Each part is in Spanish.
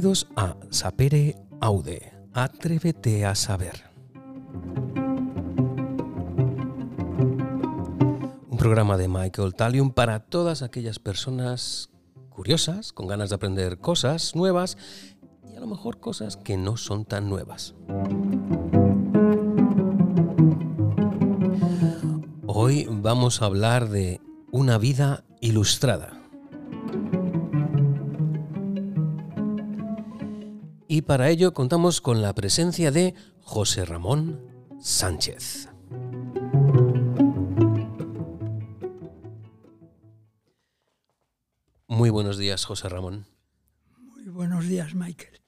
Bienvenidos a Sapere Aude. Atrévete a saber. Un programa de Michael Talium para todas aquellas personas curiosas, con ganas de aprender cosas nuevas y a lo mejor cosas que no son tan nuevas. Hoy vamos a hablar de una vida ilustrada. Y para ello contamos con la presencia de José Ramón Sánchez. Muy buenos días, José Ramón. Muy buenos días, Michael.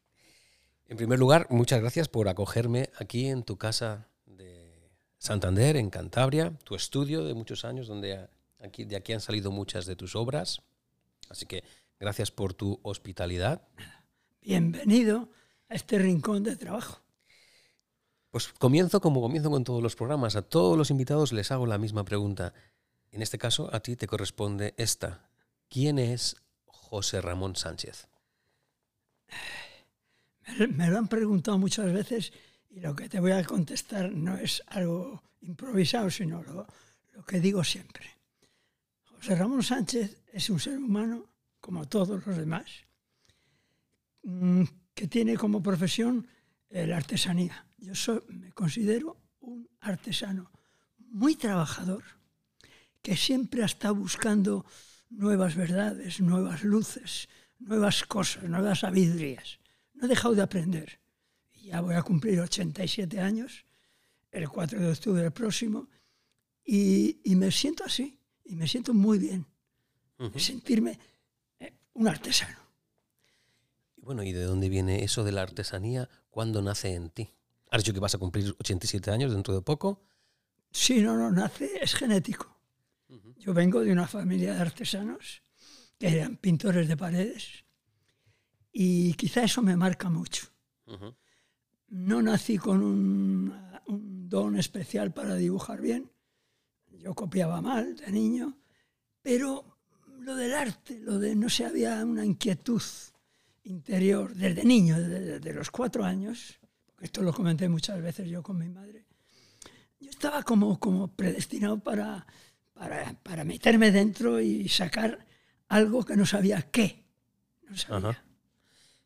En primer lugar, muchas gracias por acogerme aquí en tu casa de Santander, en Cantabria, tu estudio de muchos años, donde aquí, de aquí han salido muchas de tus obras. Así que gracias por tu hospitalidad. Bienvenido a este rincón de trabajo. Pues comienzo como comienzo con todos los programas. A todos los invitados les hago la misma pregunta. En este caso, a ti te corresponde esta. ¿Quién es José Ramón Sánchez? Me lo han preguntado muchas veces y lo que te voy a contestar no es algo improvisado, sino lo, lo que digo siempre. José Ramón Sánchez es un ser humano, como todos los demás, mm, que tiene como profesión eh, la artesanía. Yo me considero un artesano muy trabajador, que siempre está buscando nuevas verdades, nuevas luces, nuevas cosas, nuevas sabidurías. No he dejado de aprender. Ya voy a cumplir 87 años, el 4 de octubre próximo, y, me siento así, y me siento muy bien. Sentirme eh, un artesano. Bueno, ¿y de dónde viene eso de la artesanía? ¿Cuándo nace en ti? ¿Has dicho que vas a cumplir 87 años dentro de poco? Sí, no, no, nace, es genético. Yo vengo de una familia de artesanos que eran pintores de paredes y quizá eso me marca mucho. No nací con un, un, don especial para dibujar bien. Yo copiaba mal de niño, pero lo del arte, lo de no sé, había una inquietud interior desde niño, desde, los cuatro años, esto lo comenté muchas veces yo con mi madre, yo estaba como, como predestinado para, para, meterme dentro y sacar algo que no sabía qué.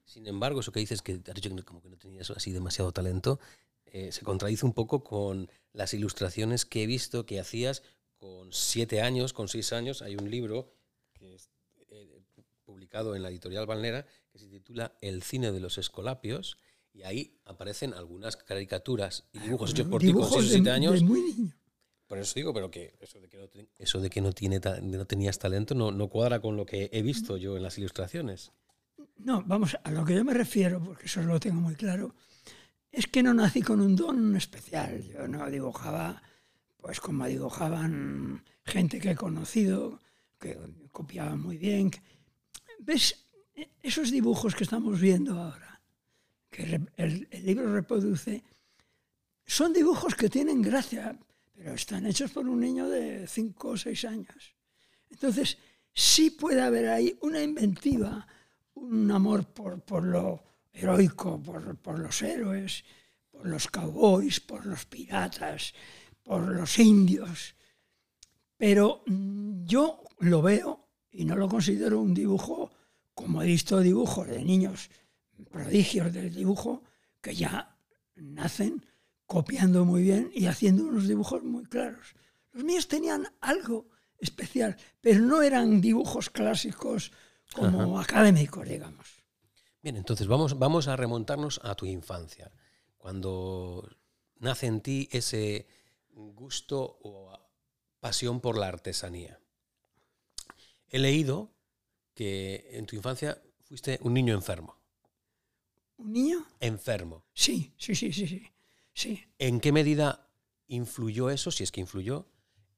Sin embargo, eso que dices que como que no tenías así demasiado talento, eh, se contradice un poco con las ilustraciones que he visto que hacías con siete años, con seis años. Hay un libro que es eh, publicado en la editorial Valnera que se titula El cine de los escolapios y ahí aparecen algunas caricaturas y dibujos hechos por ti con 6 o 7 años. muy niño. Por eso digo, pero que eso de que no, eso de que no, tiene, no tenías talento no, no cuadra con lo que he visto yo en las ilustraciones. No, vamos, a lo que yo me refiero, porque eso lo tengo muy claro, es que no nací con un don especial. Yo no dibujaba, pues como dibujaban gente que he conocido, que copiaban muy bien. ¿Ves? Esos dibujos que estamos viendo ahora, que el, libro reproduce, son dibujos que tienen gracia, pero están hechos por un niño de 5 o 6 años. Entonces, sí puede haber ahí una inventiva, un amor por, lo heroico, por, por, los héroes, por los cowboys, por los piratas, por los indios. Pero mm, yo lo veo y no lo considero un dibujo como he visto dibujos de niños prodigios del dibujo que ya nacen copiando muy bien y haciendo unos dibujos muy claros. Los míos tenían algo especial, pero no eran dibujos clásicos como académicos, digamos. Bien, entonces vamos, vamos a remontarnos a tu infancia, cuando nace en ti ese gusto o pasión por la artesanía. He leído que en tu infancia fuiste un niño enfermo. ¿Un niño? Enfermo. Sí, sí, sí, sí, sí. ¿En qué medida influyó eso, si es que influyó,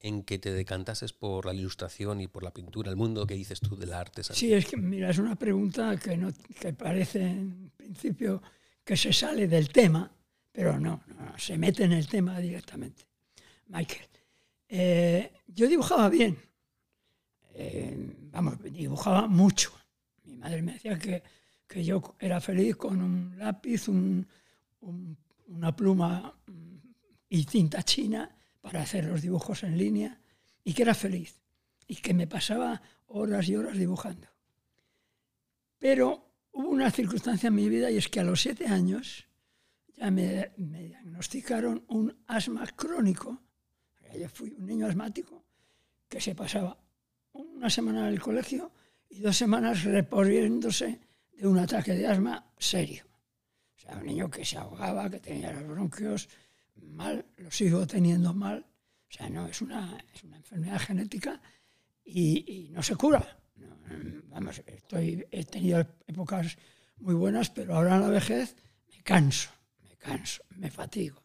en que te decantases por la ilustración y por la pintura, el mundo que dices tú del arte? Sí, es que, mira, es una pregunta que, no, que parece en principio que se sale del tema, pero no, no se mete en el tema directamente. Michael, eh, yo dibujaba bien, eh, vamos, dibujaba mucho. Mi madre me decía que, que yo era feliz con un lápiz, una pluma mm, y cinta china para hacer los dibujos en línea y que era feliz y que me pasaba horas y horas dibujando. Pero hubo una circunstancia en mi vida y es que a los siete años ya me, diagnosticaron un asma crónico. Yo fui un niño asmático que se pasaba una semana en el colegio y dos semanas reponiéndose de un ataque de asma serio. O sea, un niño que se ahogaba, que tenía los bronquios mal, lo sigo teniendo mal. O sea, no, es una, es una enfermedad genética y, no se cura. vamos, he tenido épocas muy buenas, pero ahora en la vejez me canso, me canso, me fatigo.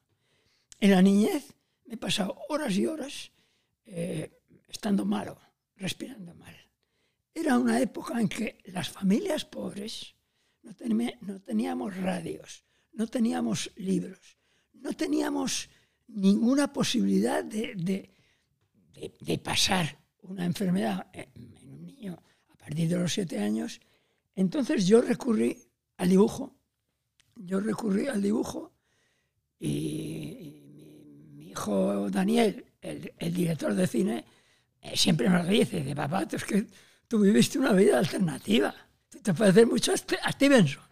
En la niñez me he pasado horas y horas eh, estando malo, respirando mal. Era una época en que las familias pobres no, teníamos radios, no teníamos libros, no teníamos ninguna posibilidad de, de pasar una enfermedad en un niño a partir de los siete años, entonces yo recurrí al dibujo. Yo recurrí al dibujo y, mi, hijo Daniel, el, director de cine, siempre me lo dice, de papá, tú es que tú viviste una vida alternativa. Tú te pareces mucho a, Stevenson.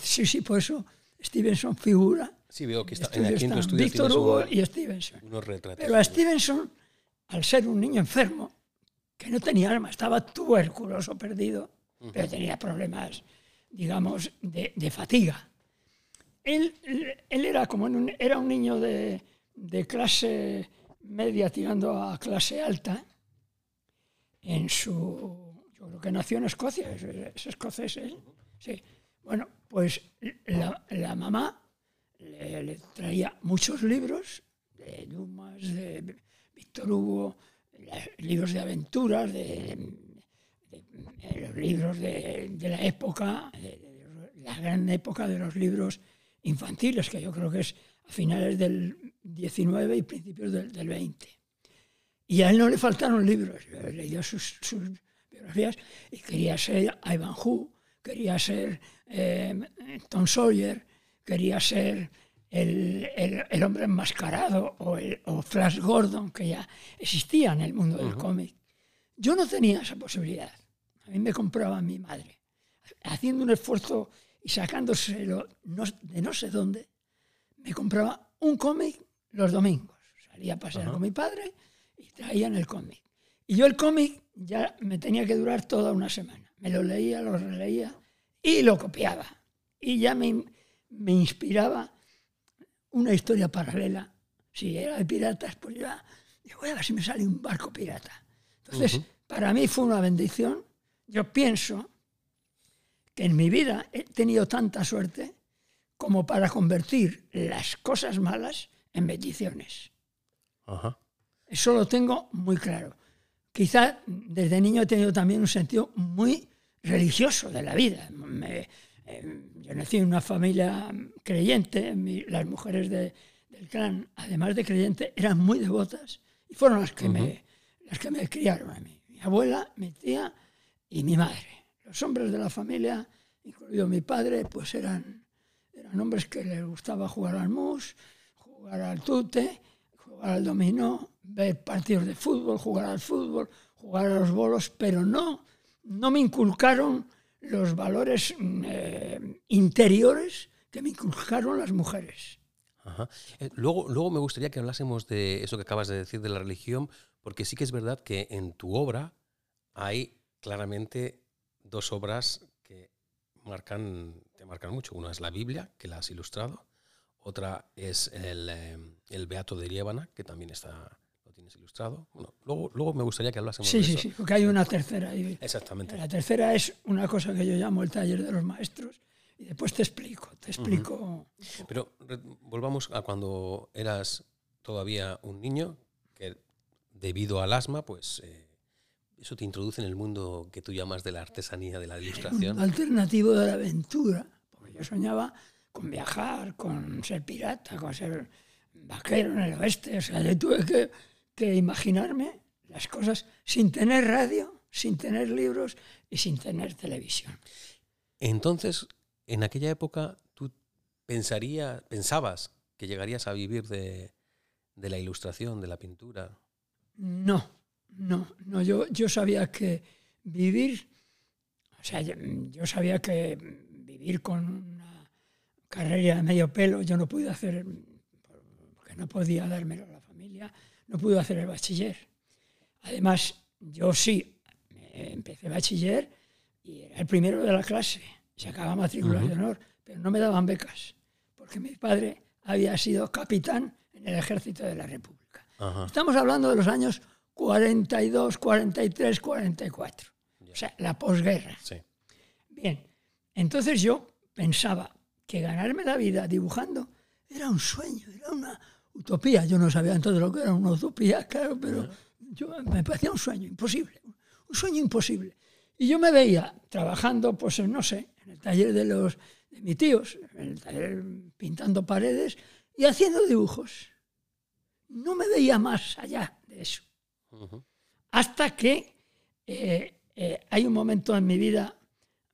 sí, sí, por eso Stevenson figura. Sí, veo que está, en, aquí en Víctor Hugo y Stevenson. Pero a Stevenson al ser un niño enfermo, que no tenía alma, estaba tuberculoso perdido, pero tenía problemas, digamos, de, fatiga. Él, él, era como un, era un niño de, clase media tirando a clase alta, en su, yo creo que nació en Escocia, es, escocés él, sí. Bueno, pues la, mamá le, le, traía muchos libros de Dumas, de Víctor Hugo, libros de aventuras, de, los libros de, la época, la gran época de los libros infantiles, que yo creo que es a finales del 19 y principios del, 20. Y a él no le faltaron libros. Yo leído sus, biografías y quería ser Ivanhoe, quería ser eh, Tom Sawyer, quería ser el, hombre enmascarado o, el, Flash Gordon, que ya existía en el mundo del cómic. Yo no tenía esa posibilidad. A mí me compraba mi madre. Haciendo un esfuerzo y sacándoselo de no sé dónde, me compraba un cómic los domingos. Salía a pasear con mi padre y traían el cómic. Y yo el cómic ya me tenía que durar toda una semana. Me lo leía, lo releía y lo copiaba. Y ya me, me inspiraba una historia paralela. Si era de piratas, pues ya digo, voy a ver si me sale un barco pirata. Entonces, para mí fue una bendición. Yo pienso que en mi vida he tenido tanta suerte como para convertir las cosas malas en bendiciones. Eso lo tengo muy claro. Quizá desde niño he tenido también un sentido muy religioso de la vida. Me, Em, yo nací en una familia creyente, las mujeres del clan, además de creyente, eran muy devotas y fueron las que, me, las que me criaron a mí. Mi abuela, mi tía y mi madre. Los hombres de la familia, incluido mi padre, pues eran, eran hombres que les gustaba jugar al mus, jugar al tute, jugar al dominó, ver partidos de fútbol, jugar al fútbol, jugar a los bolos, pero no, no me inculcaron los valores mm, eh, interiores que me inculcaron las mujeres. Eh, luego, luego me gustaría que hablásemos de eso que acabas de decir de la religión, porque sí que es verdad que en tu obra hay claramente dos obras marcan, te marcan mucho. Una es la Biblia, que la has ilustrado, otra es el, eh, el Beato de Liébana, que también está tienes ilustrado. luego, luego me gustaría que hablásemos sí, de sí, eso. Sí, sí, porque hay una tercera. Exactamente. La tercera es una cosa que yo llamo el taller de los maestros y después te explico, te explico. Pero volvamos a cuando eras todavía un niño, que debido al asma, pues eh, eso te introduce en el mundo que tú llamas de la artesanía, de la ilustración. Un alternativo de la aventura, porque yo soñaba con viajar, con ser pirata, con ser vaquero en el oeste, o sea, yo tuve que que imaginarme las cosas sin tener radio, sin tener libros y sin tener televisión. Entonces, en aquella época, tú pensaría, pensabas que llegarías a vivir de, de la ilustración, de la pintura. No, no, no. Yo, yo sabía que vivir, o sea, yo, yo sabía que vivir con una carrera de medio pelo, yo no pude hacer, porque no podía dármelo a la familia, no pude hacer el bachiller. Además, yo sí, empecé bachiller y era el primero de la clase, sacaba matrícula de honor, pero no me daban becas, porque mi padre había sido capitán en el ejército de la República. Estamos hablando de los años 42, 43, 44, o sea, la posguerra. Sí. Bien, entonces yo pensaba que ganarme la vida dibujando era un sueño, era una utopía. Yo no sabía entonces lo que era una utopía, claro, pero yo, me parecía un sueño imposible, un sueño imposible. Y yo me veía trabajando, pues no sé, en el taller de, los, de mis tíos, en el taller pintando paredes y haciendo dibujos. No me veía más allá de eso. Hasta que eh, eh, hay un momento en mi vida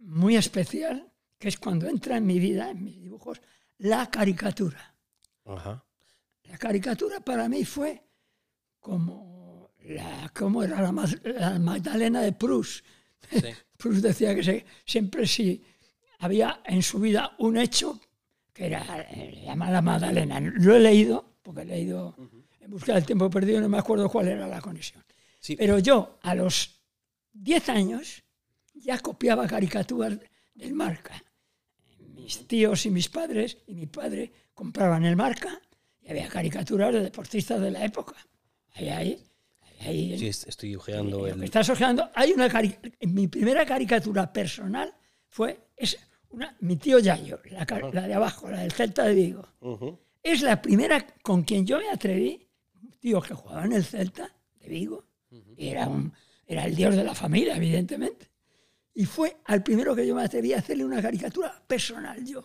muy especial, que es cuando entra en mi vida, en mis dibujos, la caricatura. La caricatura para mí fue como la, como era la, la Magdalena de Proust. Sí. Proust decía que se- siempre si había en su vida un hecho que era, eh, la Magdalena. Lo he leído, porque he leído busca del tiempo perdido, no me acuerdo cuál era la conexión. Sí. Pero yo, a los 10 años, ya copiaba caricaturas del marca. Mis tíos y mis padres y mi padre compraban el marca y había caricaturas de deportistas de la época. Ahí, ahí, ahí, Sí, est- estoy ojeando que el. estás ojeando, hay una cari- mi primera caricatura personal fue es una, mi tío Yayo, la, la de abajo, la del Celta de Vigo. Ujú. Es la primera con quien yo me atreví, un tío que jugaba en el Celta de Vigo, y era, un, era el dios de la familia, evidentemente. Y fue al primero que yo me atreví a hacerle una caricatura personal yo.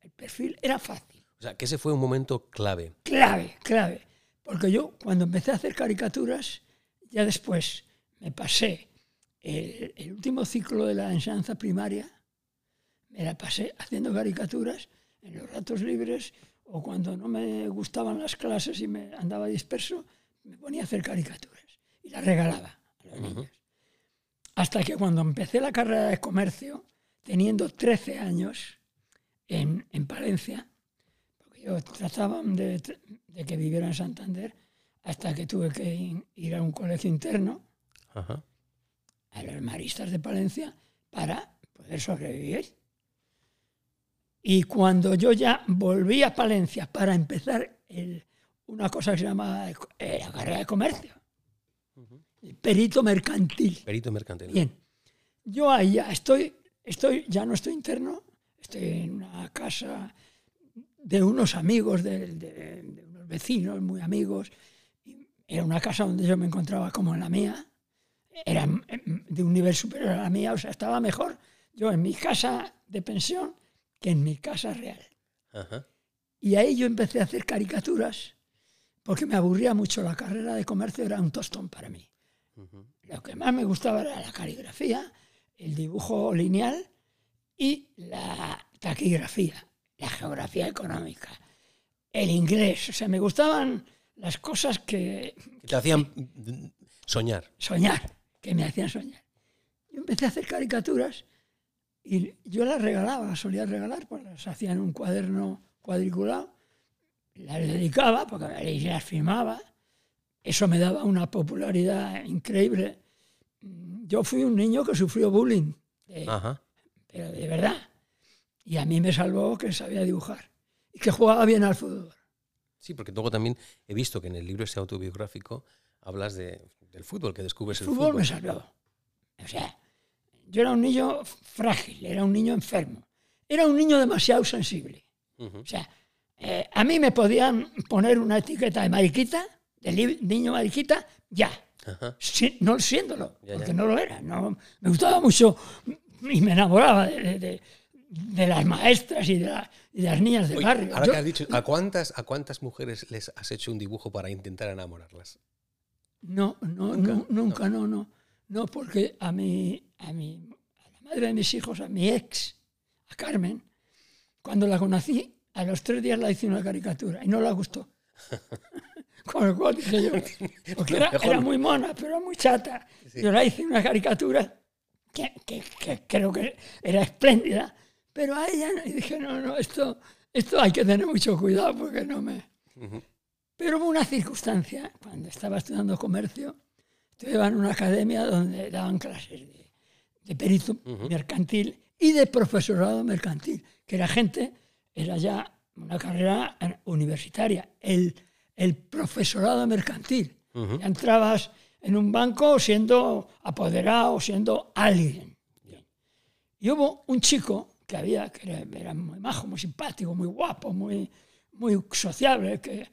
El perfil era fácil. O sea, que ese fue un momento clave. Clave, clave. Porque yo cuando empecé a hacer caricaturas, ya después me pasé el, el último ciclo de la enseñanza primaria, me la pasé haciendo caricaturas en los ratos libres o cuando no me gustaban las clases y me andaba disperso, me ponía a hacer caricaturas y las regalaba a los niños. Hasta que cuando empecé la carrera de comercio, teniendo 13 años en, en Palencia, porque yo trataba de, de que viviera en Santander hasta que tuve que in- ir a un colegio interno, a los maristas de Palencia, para poder sobrevivir. Y cuando yo ya volví a Palencia para empezar el- una cosa que se llama eh, la carrera de comercio, el perito mercantil. Perito mercantil. Bien, yo ahí ya estoy, estoy, ya no estoy interno, estoy en una casa de unos amigos, de, de- de unos vecinos muy amigos. Era una casa donde yo me encontraba como en la mía, era mm, de un nivel superior a la mía, o sea, estaba mejor yo en mi casa de pensión que en mi casa real. Ajá. Y ahí yo empecé a hacer caricaturas, porque me aburría mucho la carrera de comercio, era un tostón para mí. Lo que más me gustaba era la caligrafía, el dibujo lineal y la taquigrafía, la geografía económica, el inglés. O sea, me gustaban las cosas que Que te hacían soñar. soñar, que me hacían soñar. Yo empecé a hacer caricaturas y yo las regalaba, las solía regalar, pues las hacía en un cuaderno cuadriculado, las dedicaba porque las firmaba. Eso me daba una popularidad increíble. Yo fui un niño que sufrió bullying, Ajá. pero de verdad. Y a mí me salvó que sabía dibujar y que jugaba bien al fútbol. Sí, porque luego también he visto que en el libro ese autobiográfico hablas de, del fútbol, que descubres El el fútbol fútbol. me salvó. O sea, yo era un niño frágil, era un niño enfermo, era un niño demasiado sensible. O sea, eh, a mí me podían poner una etiqueta de mariquita, de niño mariquita, ya, si- no siéndolo, Ya, ya. porque no lo era. No, me gustaba mucho y me enamoraba de, de- de- las maestras y de, la- y de las niñas del Oye, barrio. ahora Yo- que has dicho, ¿a cuántas, ¿a cuántas mujeres les has hecho un dibujo para intentar enamorarlas? No, no, ¿Nunca? nunca, nunca, no, no. No, porque a mi, a mi, a la madre de mis hijos, a mi ex, a Carmen. Cuando la conocí, a los tres días la hice una caricatura y no la gustó. Con lo cual dije yo, porque era, era muy mona, pero era muy chata. Yo la hice una caricatura que, que, que, creo que era espléndida, pero a ella y dije, no, no, esto, esto hay que tener mucho cuidado porque no me... Pero hubo una circunstancia, cuando estaba estudiando comercio, estudiaba en una academia donde daban clases de, de perito mercantil y de profesorado mercantil, que era gente, era ya una carrera universitaria, el, el profesorado mercantil. Entrabas en un banco siendo apoderado, siendo alguien. Y hubo un chico que había, que era, muy majo, muy simpático, muy guapo, muy, muy sociable, que,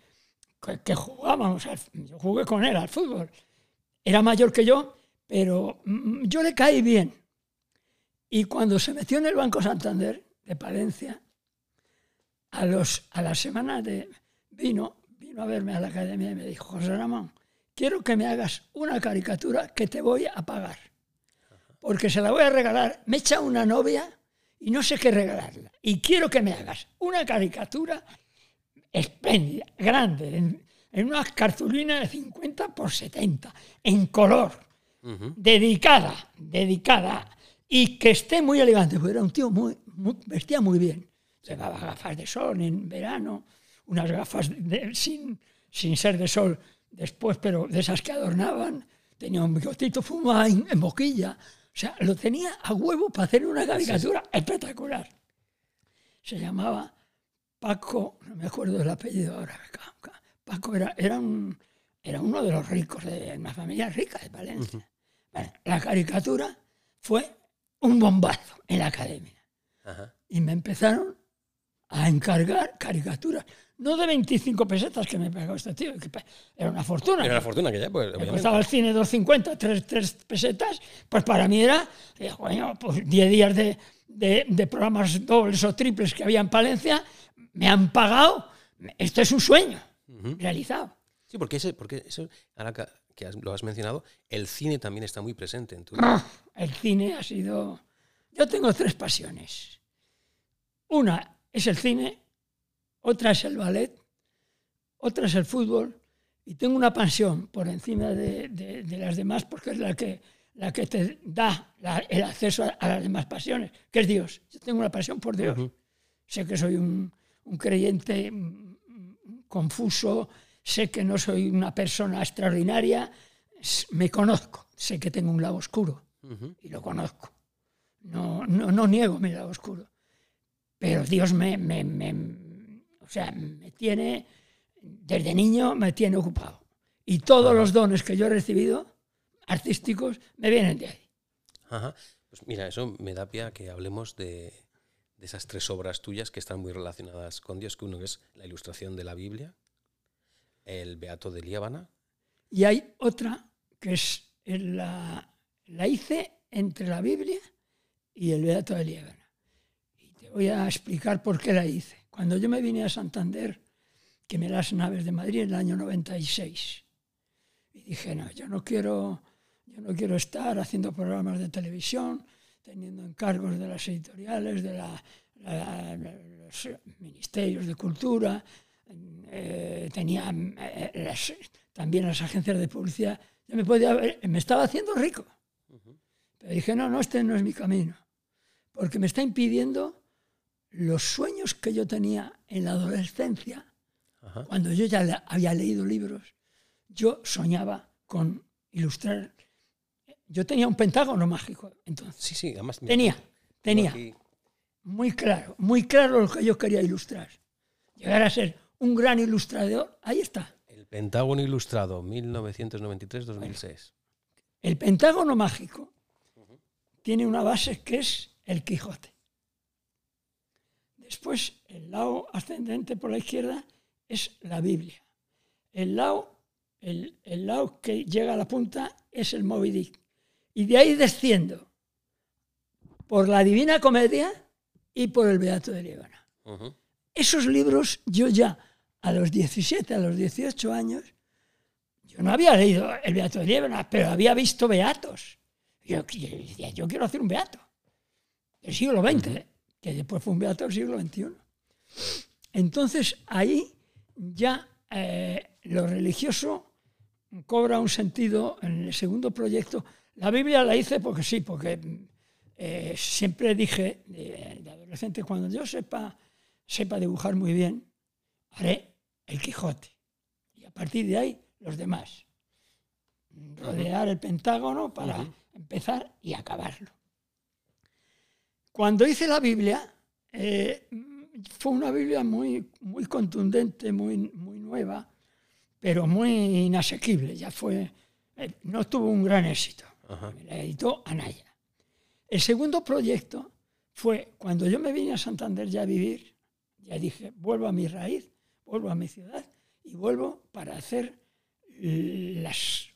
que, jugábamos, yo jugué con él al fútbol. Era mayor que yo, pero mm, yo le caí bien. Y cuando se metió en el Banco Santander de Palencia, a, los, a la semana de vino, vino a verme a la academia y me dijo, José Ramón, quiero que me hagas una caricatura que te voy a pagar. Porque se la voy a regalar. Me echa una novia y no sé qué regalarla. Y quiero que me hagas una caricatura espléndida, grande, en, una cartulina de 50 por 70, en color, dedicada, dedicada, y que esté muy elegante, porque era un tío muy, vestía muy bien. Llevaba gafas de sol en verano, unas gafas sin, sin ser de sol después, pero de esas que adornaban, tenía un bigotito fumado en, boquilla. O sea, lo tenía a huevo para hacer una caricatura espectacular. Se llamaba Paco, no me acuerdo del apellido ahora. Paco era, era, un, era uno de los ricos, de una familia rica de Valencia. la caricatura fue un bombazo en la academia. Y me empezaron a encargar caricaturas no de 25 pesetas que me pagó este tío, que era una fortuna. Era una fortuna que ya, pues. Me costaba el cine 2,50, 3, 3 pesetas, pues para mí era, bueno, pues 10 días de, de, de, programas dobles o triples que había en Palencia, me han pagado. Esto es un sueño realizado. Sí, porque, ese, porque eso, ahora que lo has mencionado, el cine también está muy presente en tu vida. El cine ha sido. Yo tengo tres pasiones. Una es el cine otra es el ballet, otra es el fútbol, y tengo una pasión por encima de, las demás porque es la que, la que te da el acceso a, las demás pasiones, que es Dios. Yo tengo una pasión por Dios. Sé que soy un, creyente confuso, sé que no soy una persona extraordinaria, me conozco, sé que tengo un lado oscuro y lo conozco. No, no, niego mi lado oscuro, pero Dios me, me o sea, me tiene, desde niño me tiene ocupado. Y todos los dones que yo he recibido, artísticos, me vienen de ahí. Ajá. Pues mira, eso me da pie a que hablemos de, esas tres obras tuyas que están muy relacionadas con Dios, que uno es la ilustración de la Biblia, el Beato de Líbana. Y hay otra que es la, la hice entre la Biblia y el Beato de Líbana. Y te voy a explicar por qué la hice. Cuando yo me vine a Santander, que me las naves de Madrid en el año 96, y dije, no, yo no quiero, yo no quiero estar haciendo programas de televisión, teniendo encargos de las editoriales, de los ministerios de cultura, eh, tenía eh, también las agencias de publicidad, yo me, podía, me estaba haciendo rico. Pero dije, no, no, este no es mi camino, porque me está impidiendo los sueños que yo tenía en la adolescencia, cuando yo ya había leído libros, yo soñaba con ilustrar. Yo tenía un pentágono mágico, entonces. Sí, sí, además. Tenía, tenía. Muy claro, muy claro lo que yo quería ilustrar. Llegar a ser un gran ilustrador, ahí está. El Pentágono Ilustrado, 1993-2006. El Pentágono Mágico tiene una base que es el Quijote. Después, el lado ascendente por la izquierda es la Biblia. El lado, el, lado que llega a la punta es el Moby Dick. Y de ahí desciendo por la Divina Comedia y por el Beato de Líbana. Esos libros yo ya a los 17, a los 18 años, yo no había leído el Beato de Líbana, pero había visto beatos. Yo, decía, yo quiero hacer un beato del siglo XX que después fue un beato del siglo XXI. Entonces ahí ya eh, lo religioso cobra un sentido en el segundo proyecto. La Biblia la hice porque sí, porque eh, siempre dije de, adolescente, cuando yo sepa, sepa dibujar muy bien, haré el Quijote. Y a partir de ahí, los demás. Rodear el Pentágono para empezar y acabarlo. Cuando hice la Biblia, eh, fue una Biblia muy, muy contundente, muy, muy nueva, pero muy inasequible. Ya fue, eh, no tuvo un gran éxito. La editó Anaya. El segundo proyecto fue cuando yo me vine a Santander ya a vivir, ya dije, vuelvo a mi raíz, vuelvo a mi ciudad y vuelvo para hacer las,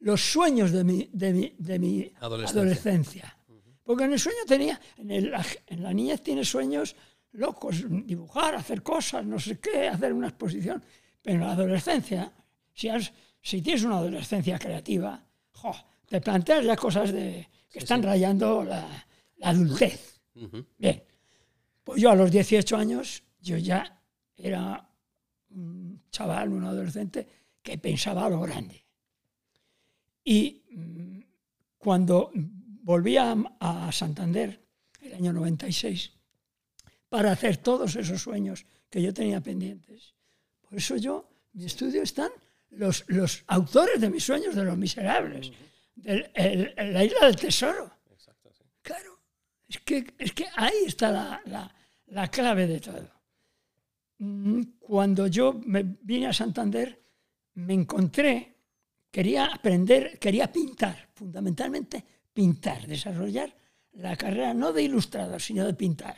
los sueños de mi, de mi, adolescencia. Porque en el sueño tenía, en, en la niñez tiene sueños locos, dibujar, hacer cosas, no sé qué, hacer una exposición. Pero en la adolescencia, si, si tienes una adolescencia creativa, te planteas ya cosas de, que están rayando la, adultez. Bien, pues yo a los 18 años, yo ya era un chaval, un adolescente que pensaba a lo grande. Y mm, cuando volví a, a Santander, el año 96, para hacer todos esos sueños que yo tenía pendientes. Por eso yo, mi estudio están los, los autores de mis sueños, de los miserables, de la isla del tesoro. Claro, es que, es que ahí está la, la, la clave de todo. Mm, cuando yo me vine a Santander, me encontré, quería aprender, quería pintar, fundamentalmente pintar, desarrollar la carrera no de ilustrador, sino de pintar.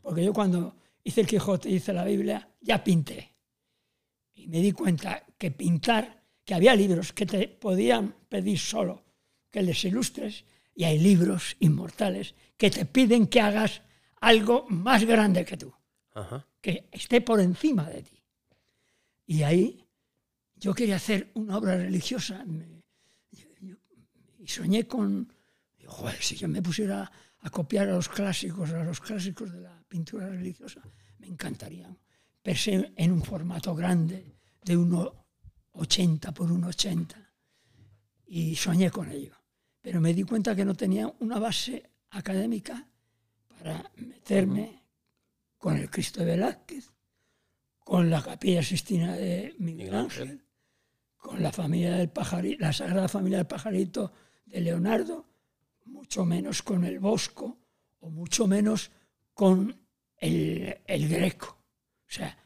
Porque yo cuando hice el Quijote, hice la Biblia, ya pinté. Y me di cuenta que pintar, que había libros que te podían pedir solo que les ilustres, y hay libros inmortales que te piden que hagas algo más grande que tú, que esté por encima de ti. Y ahí yo quería hacer una obra religiosa y soñé con, joder, si yo me pusiera a copiar a los clásicos, a los clásicos de la pintura religiosa, me encantaría. Pensé en un formato grande, de 1,80 por 1,80, y soñé con ello. Pero me di cuenta que no tenía una base académica para meterme con el Cristo de Velázquez, con la Capilla Sistina de Miguel Ángel, con la familia del pajarito, la Sagrada Familia del Pajarito de Leonardo, mucho menos con el Bosco o mucho menos con el, el Greco. O sea,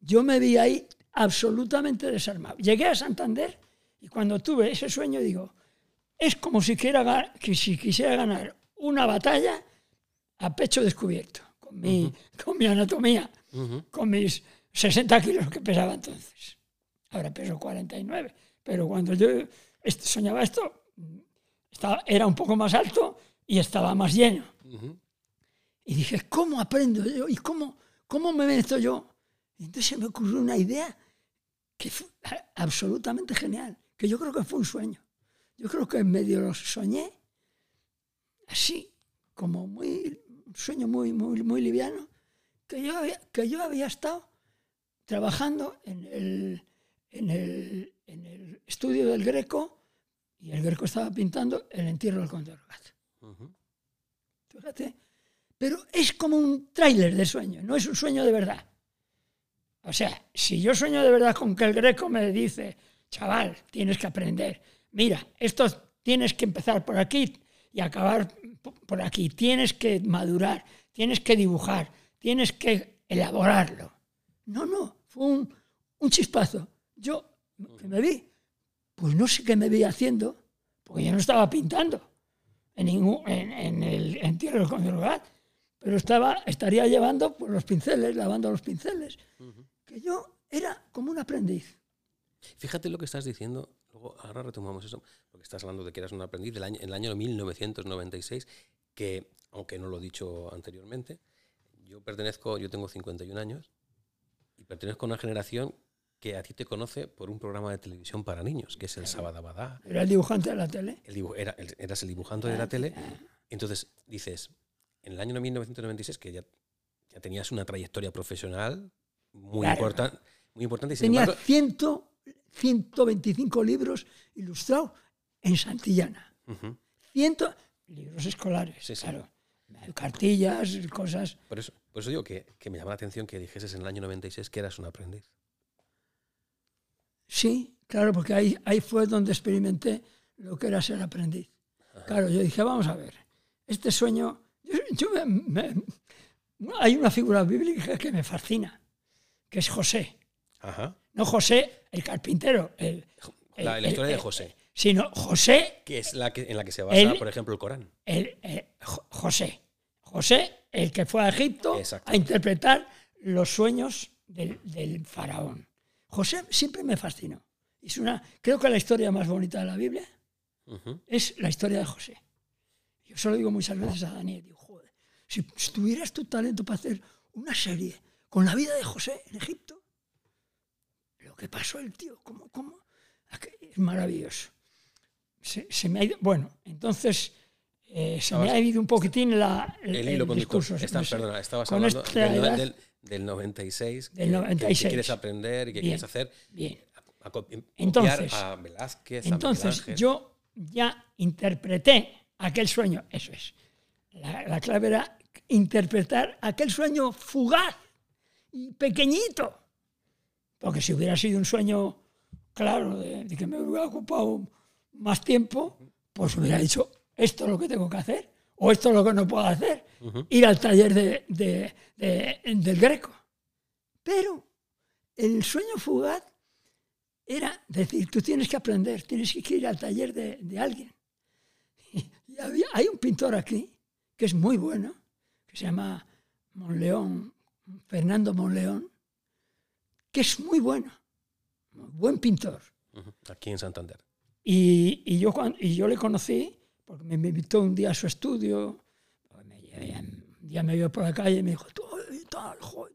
yo me vi ahí absolutamente desarmado. Llegué a Santander y cuando tuve ese sueño digo, es como si, quiera, si quisiera ganar una batalla a pecho descubierto, con mi, con mi anatomía, con mis 60 kilos que pesaba entonces. Ahora peso 49, pero cuando yo soñaba esto, estaba, era un poco más alto y estaba más lleno. Y dije, ¿cómo aprendo yo? ¿Y cómo, cómo me meto yo? Y entonces me ocurrió una idea que fue absolutamente genial, que yo creo que fue un sueño. Yo creo que en medio lo soñé, así, como muy, un sueño muy, muy, muy liviano, que yo, había, que yo había estado trabajando en el, en el, en el estudio del Greco y el Greco estaba pintando el entierro del conde Fíjate. Pero es como un tráiler de sueño, no es un sueño de verdad. O sea, si yo sueño de verdad con que el Greco me dice, chaval, tienes que aprender, mira, esto tienes que empezar por aquí y acabar por aquí, tienes que madurar, tienes que dibujar, tienes que elaborarlo. No, no, fue un, un chispazo. Yo me vi pues no sé qué me veía haciendo, porque yo no estaba pintando en, ningún, en, el entierro del conde pero estaba, estaría llevando pues, los pinceles, lavando los pinceles, que yo era como un aprendiz. Fíjate lo que estás diciendo, luego ahora retomamos eso, porque estás hablando de que eras un aprendiz del año, en el año 1996, que, aunque no lo he dicho anteriormente, yo pertenezco, yo tengo 51 años, y pertenezco a una generación que a ti te conoce por un programa de televisión para niños, que es el Sabadabadá. ¿Era el dibujante de la tele? El eras el dibujante de la tele. Entonces dices, en el año 1996, que ya, ya tenías una trayectoria profesional muy, Claro. importan- muy importante, y Tenía embargo, 100, 125 libros ilustrados en Santillana. Ujú. 100 libros escolares, Sí, sí. claro. Cartillas, cosas. por, eso, por eso digo que, que me llama la atención que dijeses en el año 96 que eras un aprendiz. Sí, claro, porque ahí, ahí fue donde experimenté lo que era ser aprendiz. Claro, yo dije, vamos a ver, este sueño, yo, yo me- me- hay una figura bíblica que me fascina, que es José. Ajá. No José, el carpintero, el, La, el- la historia el- de José, sino José, que es la que, en la que se basa, por ejemplo, el Corán. José. José, el que fue a Egipto a interpretar los sueños del, del faraón. José siempre me fascinó. Es una, creo que la historia más bonita de la Biblia es la historia de José. Yo se lo digo muchas veces a Daniel. Digo, joder, si, tuvieras tu talento para hacer una serie con la vida de José en Egipto, que pasó el tío, cómo, cómo, es maravilloso. Se, se me ha ido, bueno, entonces eh, se me ha ido un poquitín la, el, El hilo conductor. discurso. Está- no perdona, estabas Con hablando del, edad- del- del 96, Del que- que- 96. Que, quieres aprender y que Bien. quieres hacer. Bien. a copiar Entonces- a Velázquez, a Entonces yo ya interpreté aquel sueño, eso es. La, la clave era interpretar aquel sueño fugaz y pequeñito. Porque si hubiera sido un sueño, claro, de, de que me hubiera ocupado más tiempo, pues hubiera dicho, esto es lo que tengo que hacer, o esto es lo que no puedo hacer, ir al taller de- de- de- del Greco. Pero el sueño fugaz era decir, tú tienes que aprender, tienes que ir al taller de, de alguien. Y había, hay un pintor aquí que es muy bueno, que se llama Monleón, Fernando Monleón, que es muy bueno, buen pintor. Aquí en Santander. Y, y yo, y yo le conocí, porque me, me invitó un día a su estudio, me llevé- un día me vio por la calle y me dijo, tú, tal, joder.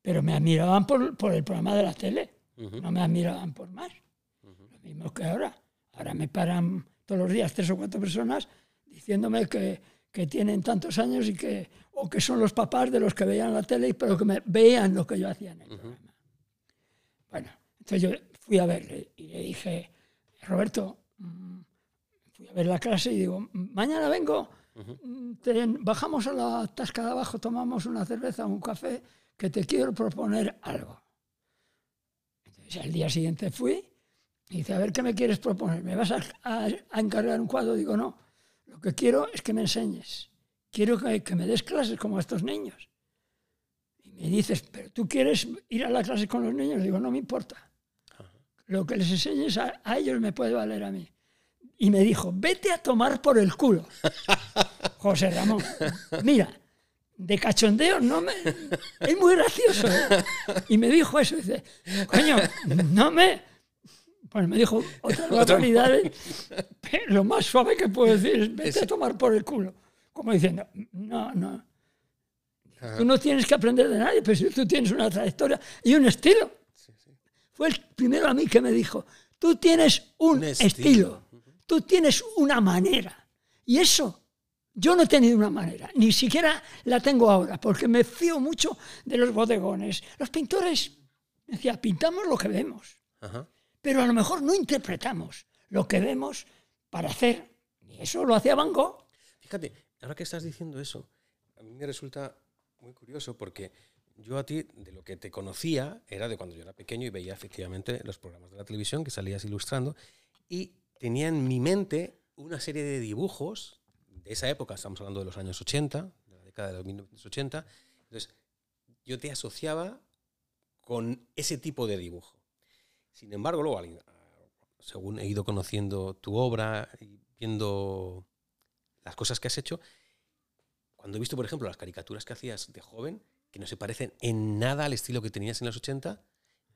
Pero me admiraban por, por el programa de la tele, Ujú. no me admiraban por más. Lo mismo que ahora. Ahora me paran todos los días tres o cuatro personas diciéndome que, que tienen tantos años y que, o que son los papás de los que veían la tele, pero que me veían lo que yo hacía en el programa. Bueno, entonces yo fui a verle y le dije, Roberto, mm, fui a ver la clase y digo, mañana vengo, mm, te- bajamos a la tasca de abajo, tomamos una cerveza, un café, que te quiero proponer algo. Entonces al día siguiente fui y dice, a ver, ¿qué me quieres proponer? ¿Me vas a, a- a encargar un cuadro? Digo, no, lo que quiero es que me enseñes. Quiero que, que me des clases como a estos niños. Y me dices, ¿pero tú quieres ir a la clase con los niños? Digo, no me importa. Lo que les enseñes a, a ellos me puede valer a mí. Y me dijo, vete a tomar por el culo. José Ramón, mira, de cachondeo no me... Es muy gracioso. ¿eh? Y me dijo eso, dice, coño, no me... Pues me dijo otras barbaridades, pero lo más suave que puedo decir es vete a tomar por el culo. Como diciendo, no, no. Tú no tienes que aprender de nadie, pero si tú tienes una trayectoria y un estilo. Fue el primero a mí que me dijo, tú tienes un, Un estilo. estilo. tú tienes una manera. Y eso, yo no he tenido una manera, ni siquiera la tengo ahora, porque me fío mucho de los bodegones. Los pintores, decía, pintamos lo que vemos Ajá. Pero a lo mejor no interpretamos lo que vemos para hacer. Y eso lo hacía Van. Fíjate, ahora que estás diciendo eso, a mí me resulta muy curioso porque yo a ti, de lo que te conocía, era de cuando yo era pequeño y veía efectivamente los programas de la televisión que salías ilustrando y tenía en mi mente una serie de dibujos de esa época, estamos hablando de los años 80, de la década de los 1980, entonces yo te asociaba con ese tipo de dibujo. Sin embargo, luego, según he ido conociendo tu obra y viendo las cosas que has hecho, cuando he visto, por ejemplo, las caricaturas que hacías de joven, que no se parecen en nada al estilo que tenías en los 80,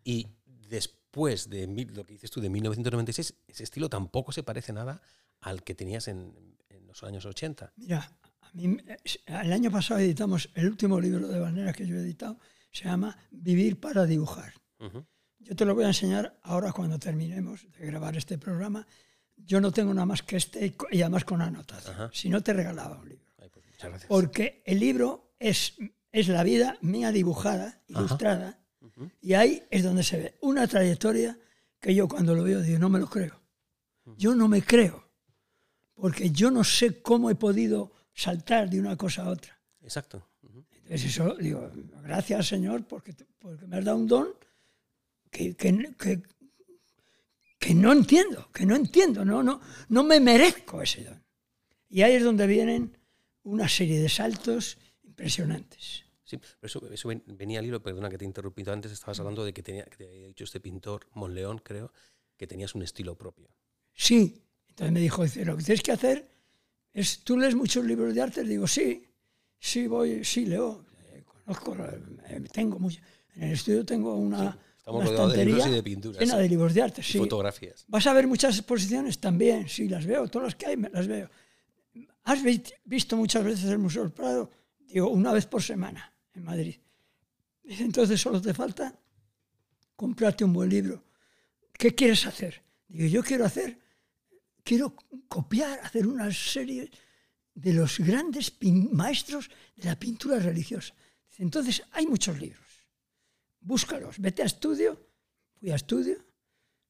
y después de lo que dices tú de 1996, ese estilo tampoco se parece nada al que tenías en, en los años 80. Mira, a mí, el año pasado editamos el último libro de Valera que yo he editado, se llama Vivir para dibujar. Ujú. Yo te lo voy a enseñar ahora cuando terminemos de grabar este programa. Yo no tengo nada más que este y además con anotación. Si no, te regalaba un libro. Ay, pues muchas Muchas gracias. porque el libro es, es la vida mía dibujada, ilustrada, y ahí es donde se ve una trayectoria que yo cuando lo veo digo, no me lo creo. Yo no me creo, porque yo no sé cómo he podido saltar de una cosa a otra. Exacto. Entonces eso, digo, gracias Señor porque, porque me has dado un don que, que, que- que no entiendo, que no entiendo, no, no, no me merezco ese don. Y ahí es donde vienen una serie de saltos impresionantes. Sí, pero eso, eso ven- venía al hilo, perdona que te he interrumpido antes, estabas hablando de que, tenía, que te había dicho este pintor, Monleón, creo, que tenías un estilo propio. Sí, entonces me dijo, dice, lo que tienes que hacer es, ¿tú lees muchos libros de arte? Digo, sí, sí voy, sí leo, eh, conozco, eh, tengo mucho. En el estudio tengo una, Estamos rodeados de libros y de pinturas. llena de libros de arte, sí. fotografías. ¿Vas a ver muchas exposiciones? También, sí, las veo, todas las que hay me- las veo. ¿Has vi- visto muchas veces el Museo del Prado? Digo, una vez por semana en Madrid. Dice, entonces solo te falta comprarte un buen libro. ¿Qué quieres hacer? Digo, yo quiero hacer, quiero copiar, hacer una serie de los grandes maestros de la pintura religiosa. Dice, entonces hay muchos libros. Búscalos, vete a estudio. Fui a estudio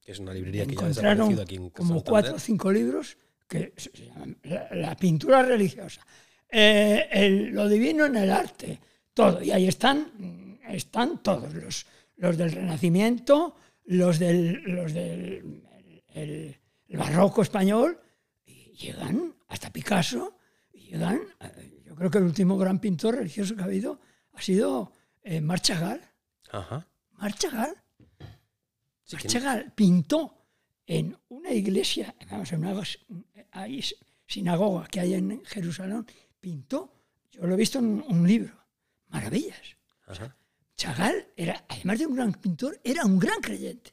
Que es una librería que encontraron aquí en como Santander. cuatro o cinco libros que se llaman la, la pintura religiosa, eh, el- lo divino en el arte, todo. Y ahí están, están todos los, los del Renacimiento, los del, los del el- el barroco español, y llegan hasta Picasso, y llegan, eh, yo creo que el último gran pintor religioso que ha habido ha sido eh, Marc Chagall. Ajá. Marc Chagall Sí pintó en una iglesia, vamos, en una ahí, sinagoga que hay en Jerusalén, pintó, yo lo he visto en un, libro, maravillas. Ajá. Chagall era, además de un gran pintor, era un gran creyente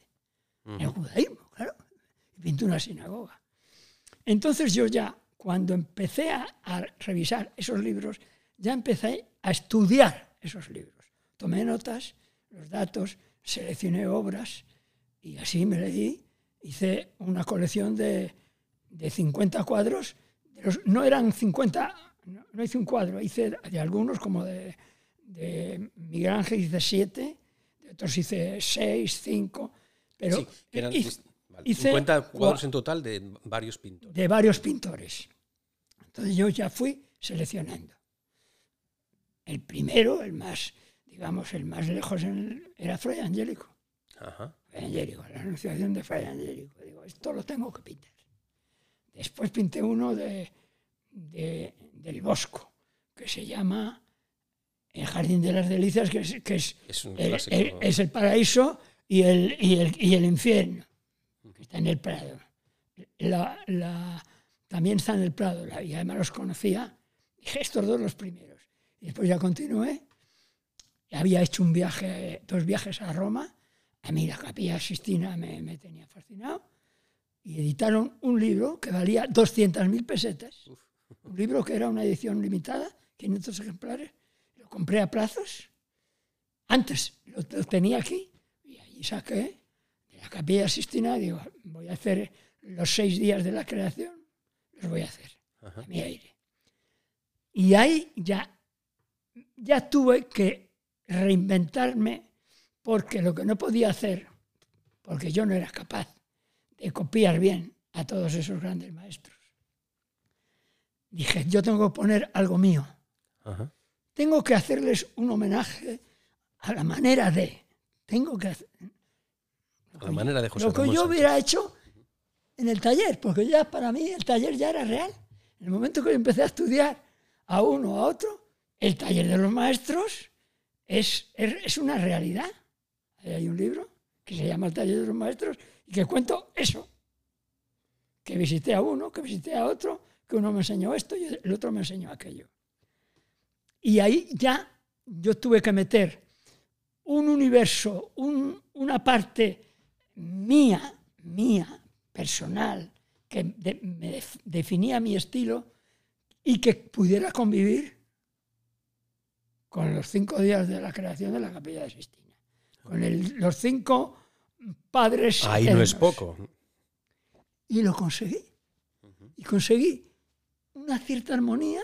en el judaísmo, claro, pintó una sinagoga. Entonces yo ya, cuando empecé a, a revisar esos libros, ya empecé a estudiar esos libros. Tomé notas, los datos, seleccioné obras y así me leí. Hice una colección de, de 50 cuadros. de los- no eran 50, no, no hice un cuadro, hice de algunos como de, de Miguel Ángel hice 7, de otros hice 6, 5, pero Sí, eran hice- dis- vale, hice 50 cuadros cua- en total de varios pintores. de varios pintores. Entonces yo ya fui seleccionando. El primero, el más, digamos, el más lejos en era Fray Angélico. Ajá. Fray Angélico, la anunciación de Fray Angélico. Digo, esto lo tengo que pintar. Después pinté uno de, de- del Bosco, que se llama El Jardín de las Delicias, que es, que es Es un el- el- es el paraíso y el, y el, y el infierno, que está en el Prado. La- la- también está en el Prado, la- y además los conocía. Dije, estos dos los primeros. Y después ya continué. Había hecho un viaje, dos viajes a Roma. A mí la capilla Sistina me, me tenía fascinado. Y editaron un libro que valía 200.000 pesetas. Un libro que era una edición limitada, 500 ejemplares. Lo compré a plazos. Antes lo, lo tenía aquí. Y allí saqué de la capilla Sistina. Digo, voy a hacer los seis días de la creación. Los voy a hacer Ajá. a mi aire. Y ahí ya, ya tuve que reinventarme porque lo que no podía hacer, porque yo no era capaz de copiar bien a todos esos grandes maestros. Dije, yo tengo que poner algo mío. Ajá. Tengo que hacerles un homenaje a la manera de. Tengo que hacer. A la manera de José Lo que Ramón yo Sánchez. hubiera hecho en el taller, porque ya para mí el taller ya era real. En el momento que yo empecé a estudiar a uno a otro, el taller de los maestros es, es, una realidad. Ahí hay un libro que se llama El taller de los maestros y que cuento eso. Que visité a uno, que visité a otro, que uno me enseñó esto y el otro me enseñó aquello. Y ahí ya yo tuve que meter un universo, un- una parte mía, mía, personal, que me def- definía mi estilo y que pudiera convivir con los cinco días de la creación de la Capilla de Sistina. Con el- los cinco padres. Ahí no es poco. Y lo conseguí. Y conseguí una cierta armonía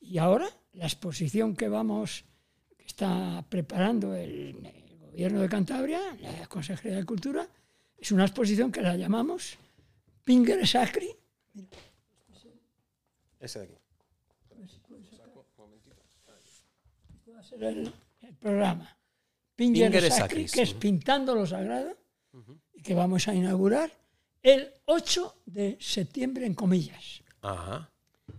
y ahora la exposición que vamos, que está preparando el, el gobierno de Cantabria, la Consejería de Cultura, es una exposición que la llamamos Pinger Sacri. Ese de aquí. Ser el, el programa. Pinger, Pinger Sacri, que es. Pintando lo Sagrado, y que vamos a inaugurar el 8 de septiembre en comillas. Ajá.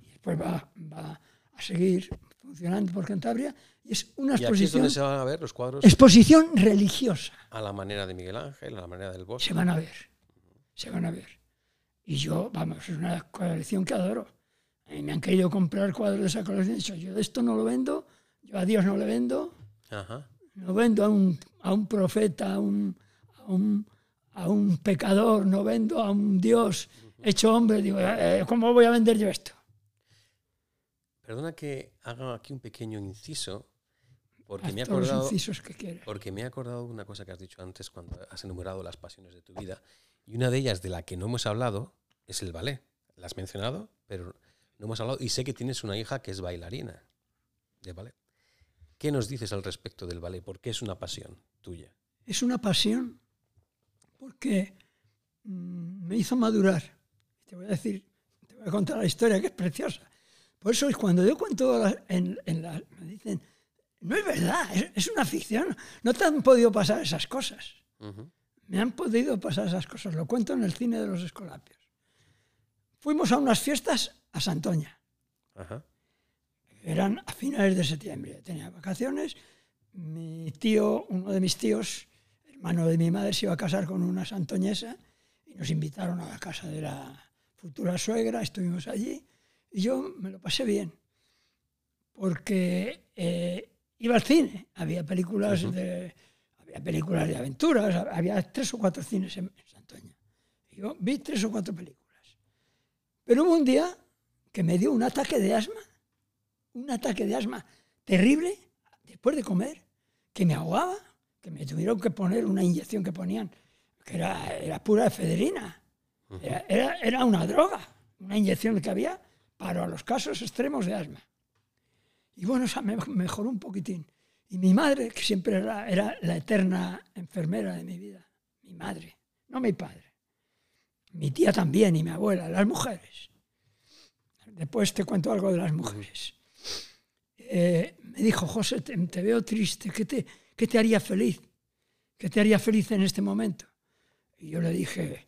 Y después va, va a seguir funcionando por Cantabria. Y es una Y aquí es exposición, donde se van a ver los cuadros exposición religiosa. a la manera de Miguel Ángel, a la manera del Bosque. Se van a ver. Se van a ver. Y yo, vamos, es una colección que adoro. Mí me han querido comprar cuadros de esa colección. Yo de esto no lo vendo, yo a Dios no le vendo, Ajá. no vendo a un, a un profeta, a un, a, un, a un pecador, no vendo a un Dios hecho hombre. Digo, eh, ¿cómo voy a vender yo esto? Perdona que haga aquí un pequeño inciso, porque Haz me he acordado. que. Porque me he acordado de una cosa que has dicho antes cuando has enumerado las pasiones de tu vida. Y una de ellas de la que no hemos hablado es el ballet. La has mencionado, pero no hemos hablado. Y sé que tienes una hija que es bailarina de ballet. ¿Qué nos dices al respecto del ballet? ¿Por qué es una pasión tuya? es una pasión porque mm, me hizo madurar. Te voy a decir, te voy a contar la historia que es preciosa. Por eso es cuando yo cuento la- en, en la, me dicen, no es verdad, es, es una ficción, no te han podido pasar esas cosas. Me han podido pasar esas cosas, lo cuento en el cine de los Escolapios. Fuimos a unas fiestas a Santoña, Ajá. Eran a finales de septiembre, tenía vacaciones, mi tío, uno de mis tíos, hermano de mi madre, se iba a casar con una santoñesa y nos invitaron a la casa de la futura suegra, estuvimos allí y yo me lo pasé bien, porque eh, iba al cine, había películas, de, había películas de aventuras, había tres o cuatro cines en, en Santoña. Y yo vi tres o cuatro películas. Pero hubo un día que me dio un ataque de asma, un ataque de asma terrible, después de comer, que me ahogaba, que me tuvieron que poner una inyección que ponían, que era, era pura efedrina. Era, era, era una droga, una inyección que había para los casos extremos de asma. Y bueno, esa me mejoró un poquitín. Y mi madre, que siempre era, era la eterna enfermera de mi vida, mi madre, no mi padre. Mi tía también y mi abuela, las mujeres. Después te cuento algo de las mujeres. Eh, me dijo, José, te, te veo triste, ¿qué te, ¿qué te haría feliz? ¿Qué te haría feliz en este momento? Y yo le dije,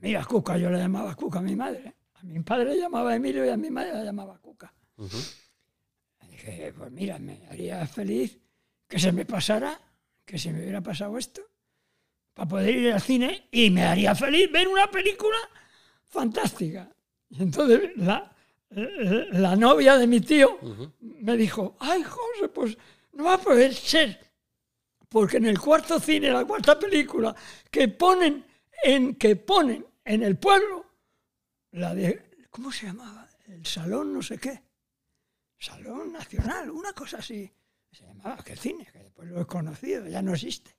mira, Cuca, yo le llamaba Cuca a mi madre. A mi padre le llamaba Emilio y a mi madre le llamaba Cuca. Le dije, pues mira, me haría feliz que se me pasara, que se me hubiera pasado esto, para poder ir al cine y me haría feliz ver una película fantástica. Y entonces la, la novia de mi tío me dijo, ay José, pues no va a poder ser, porque en el cuarto cine, la cuarta película que ponen en, que ponen en el pueblo, la de, ¿cómo se llamaba? El Salón no sé qué. Salón Nacional, una cosa así. Se llamaba, ¿qué cine? Que después lo he conocido, ya no existe.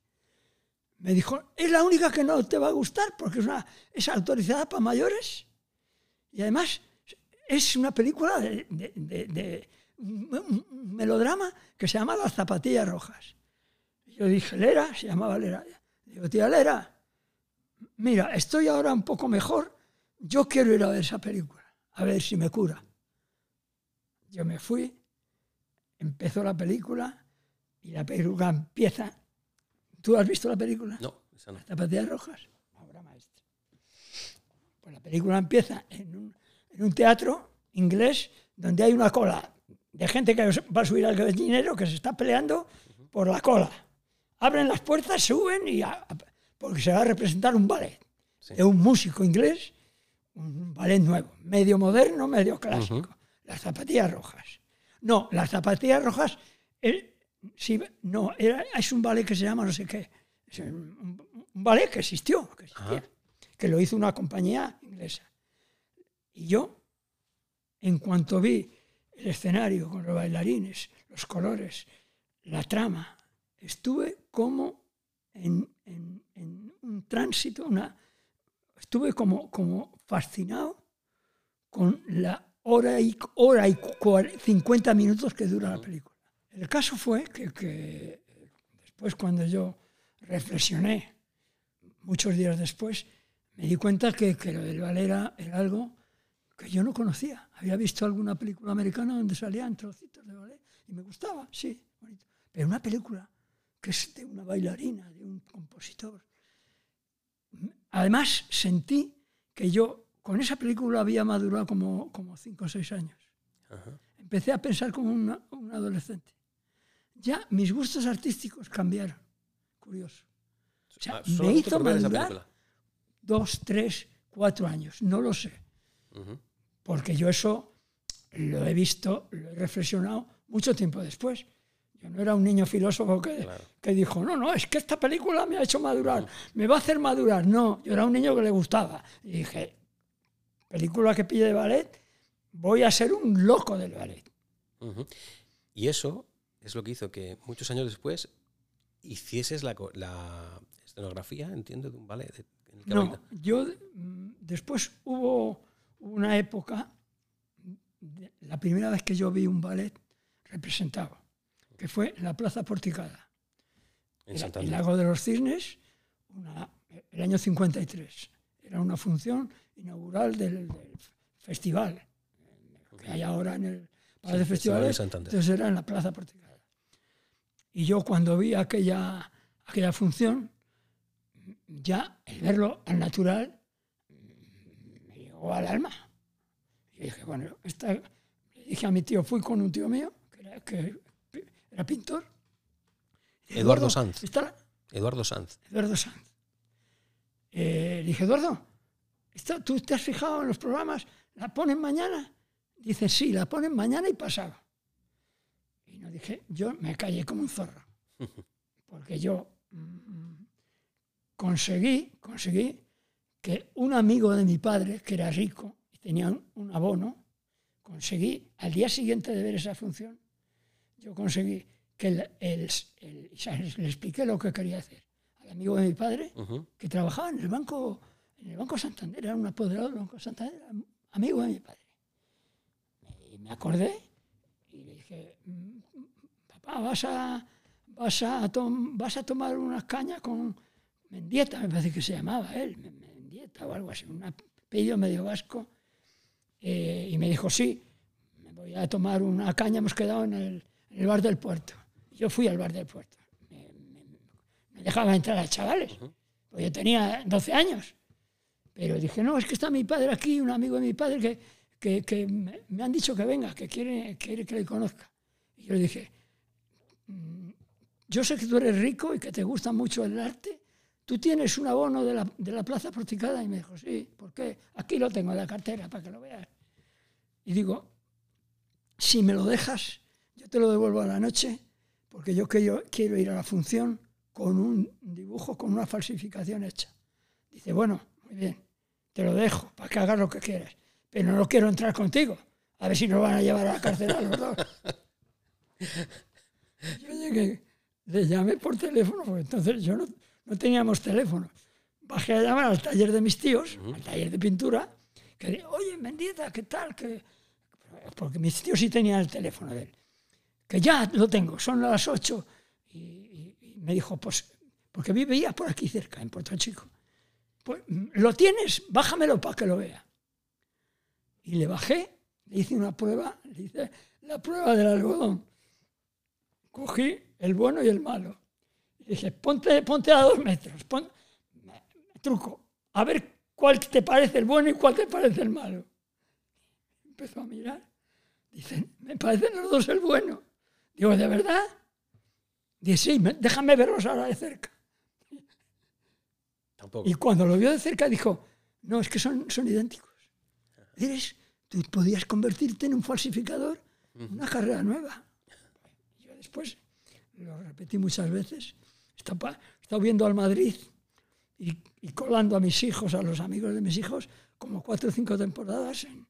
Me dijo, es la única que no te va a gustar porque es, una, es autorizada para mayores y además es una película de, de- de- de- un melodrama que se llama Las zapatillas rojas. Yo dije, Lera, se llamaba Lera. Digo, tía Lera, mira, estoy ahora un poco mejor, yo quiero ir a ver esa película, a ver si me cura. Yo me fui, empezó la película y la película empieza. ¿Tú has visto la película? No, esa no. Las zapatillas rojas, una obra maestra. Pues la película empieza en un, en un teatro inglés donde hay una cola de gente que va a subir al gallinero que se está peleando por la cola. Abren las puertas, suben y a- a- porque se va a representar un ballet Sí. de un músico inglés, un ballet nuevo, medio moderno, medio clásico. Las zapatillas rojas. No, las zapatillas rojas, sí, no, era, es un ballet que se llama no sé qué. Es un, un ballet que existió, que, existía, que lo hizo una compañía inglesa. Y yo, en cuanto vi el escenario con los bailarines, los colores, la trama, estuve como en, en- en un tránsito, una, estuve como, como fascinado con la hora y, hora y 50 minutos que dura la película. El caso fue que, que después cuando yo reflexioné, muchos días después, me di cuenta que, que lo del ballet era, era, algo que yo no conocía. Había visto alguna película americana donde salían trocitos de ballet y me gustaba, sí, bonito. Pero una película que es de una bailarina, de un compositor. Además, sentí que yo con esa película había madurado como, como cinco o seis años. Empecé a pensar como un adolescente. Ya mis gustos artísticos cambiaron. Curioso. O sea, ah, me hizo madurar dos, tres, cuatro años. No lo sé. Porque yo eso lo he visto, lo he reflexionado mucho tiempo después. Yo no era un niño filósofo que, que dijo, no, no, es que esta película me ha hecho madurar, me va a hacer madurar. No, yo era un niño que le gustaba. Y dije, película que pille de ballet, voy a ser un loco del ballet. Y eso es lo que hizo que muchos años después hicieses la, la escenografía, entiendo, de un ballet. no, yo mm, después hubo una época, la primera vez que yo vi un ballet representado, que fue en la Plaza Porticada, en el, Lago de los Cisnes, el año 53. Era una función inaugural del, festival que hay ahora en el Palacio de Festivales. Entonces era en la Plaza Porticada. Y yo cuando vi aquella, aquella función, ya el verlo al natural llegó al alma. Y dije, bueno, esta, le dije a mi tío, fui con un tío mío, que era, que era pintor. Eduardo Sanz. Eduardo Sanz. Eduardo Sanz. Eh, dije, Eduardo, ¿tú te has fijado en los programas? ¿La ponen mañana? Dice, sí, la ponen mañana y pasado. Y no dije, yo me callé como un zorro. Porque yo mm, conseguí, conseguí que un amigo de mi padre, que era rico y tenía un abono, conseguí, al día siguiente de ver esa función, yo conseguí que el, le expliqué lo que quería hacer al amigo de mi padre, que trabajaba en el banco, en el banco Santander, era un apoderado del Banco Santander, amigo de mi padre. Y me acordé y le dije, mm, papá, vas a, vas a, vas a tomar unas cañas con Mendieta, me parece que se llamaba él, O algo así, un apellido medio vasco. Eh, y me dijo, sí, me voy a tomar una caña, hemos quedado en el, en el bar del puerto. Yo fui al bar del puerto. Me, me, dejaba entrar a chavales. Pues yo tenía 12 años. Pero dije, no, es que está mi padre aquí, un amigo de mi padre que, que, que me, han dicho que venga, que quiere, quiere que le conozca. Y yo le dije, mm, yo sé que tú eres rico y que te gusta mucho el arte. ¿Tú tienes un abono de la, de la Plaza Porticada? Y me dijo, sí, ¿por qué? Aquí lo tengo en la cartera para que lo veas. Y digo, si me lo dejas, yo te lo devuelvo a la noche porque yo quiero, ir a la función con un dibujo, con una falsificación hecha. Dice, bueno, muy bien, te lo dejo para que hagas lo que quieras, pero no quiero entrar contigo. A ver si nos van a llevar a la cárcel a los dos. Yo llegué, le llamé por teléfono, porque entonces yo no, no teníamos teléfono. Bajé a llamar al taller de mis tíos, al taller de pintura, que oye, Mendieta, ¿qué tal? Que... Porque mis tíos sí tenían el teléfono de él que ya lo tengo, son las ocho. Y, me dijo, pues, porque vivía por aquí cerca, en Puerto Chico. Pues, ¿lo tienes? Bájamelo para que lo vea. Y le bajé, le hice una prueba, le hice la prueba del algodón. Cogí el bueno y el malo. Dije, ponte, ponte a dos metros, truco, a ver cuál te parece el bueno y cuál te parece el malo. Empezó a mirar. Dicen, me parecen los dos el bueno. Digo, ¿de verdad? Dice, sí, déjame verlos ahora de cerca. Y cuando lo vio de cerca dijo, no, es que son, son idénticos. Eres, tú podías convertirte en un falsificador, una carrera nueva. Yo después lo repetí muchas veces. He estado viendo al Madrid y, colando a mis hijos, a los amigos de mis hijos, como cuatro o cinco temporadas en,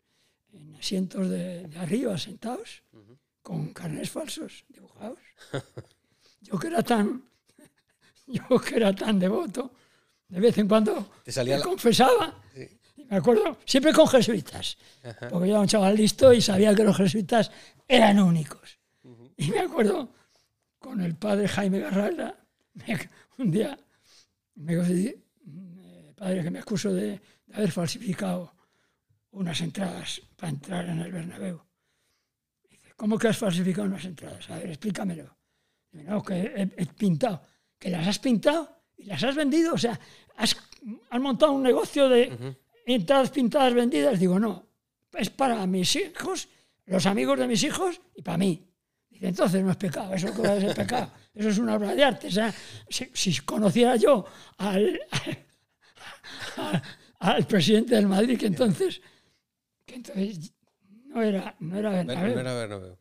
asientos de, arriba, sentados con carnes falsos dibujados. Yo que era tan, yo que era tan devoto, de vez en cuando ¿Te salía me confesaba. Y me acuerdo, siempre con jesuitas, porque yo era un chaval listo y sabía que los jesuitas eran únicos. Y me acuerdo con el padre Jaime Garralda, un día me dijo, padre, que me acuso de, haber falsificado unas entradas para entrar en el Bernabéu. Dice, ¿cómo que has falsificado unas entradas? A ver, explícamelo. Dice, no, que he, pintado. ¿Que las has pintado y las has vendido? O sea, has, montado un negocio de entradas pintadas vendidas. Digo, no, es para mis hijos, los amigos de mis hijos y para mí. Dice, entonces no es pecado, eso que es pecado. Eso es una obra de arte. O sea, si, conociera yo al, al, presidente del Madrid, que entonces, que entonces no era, no era Bernabéu. No era Bernabéu.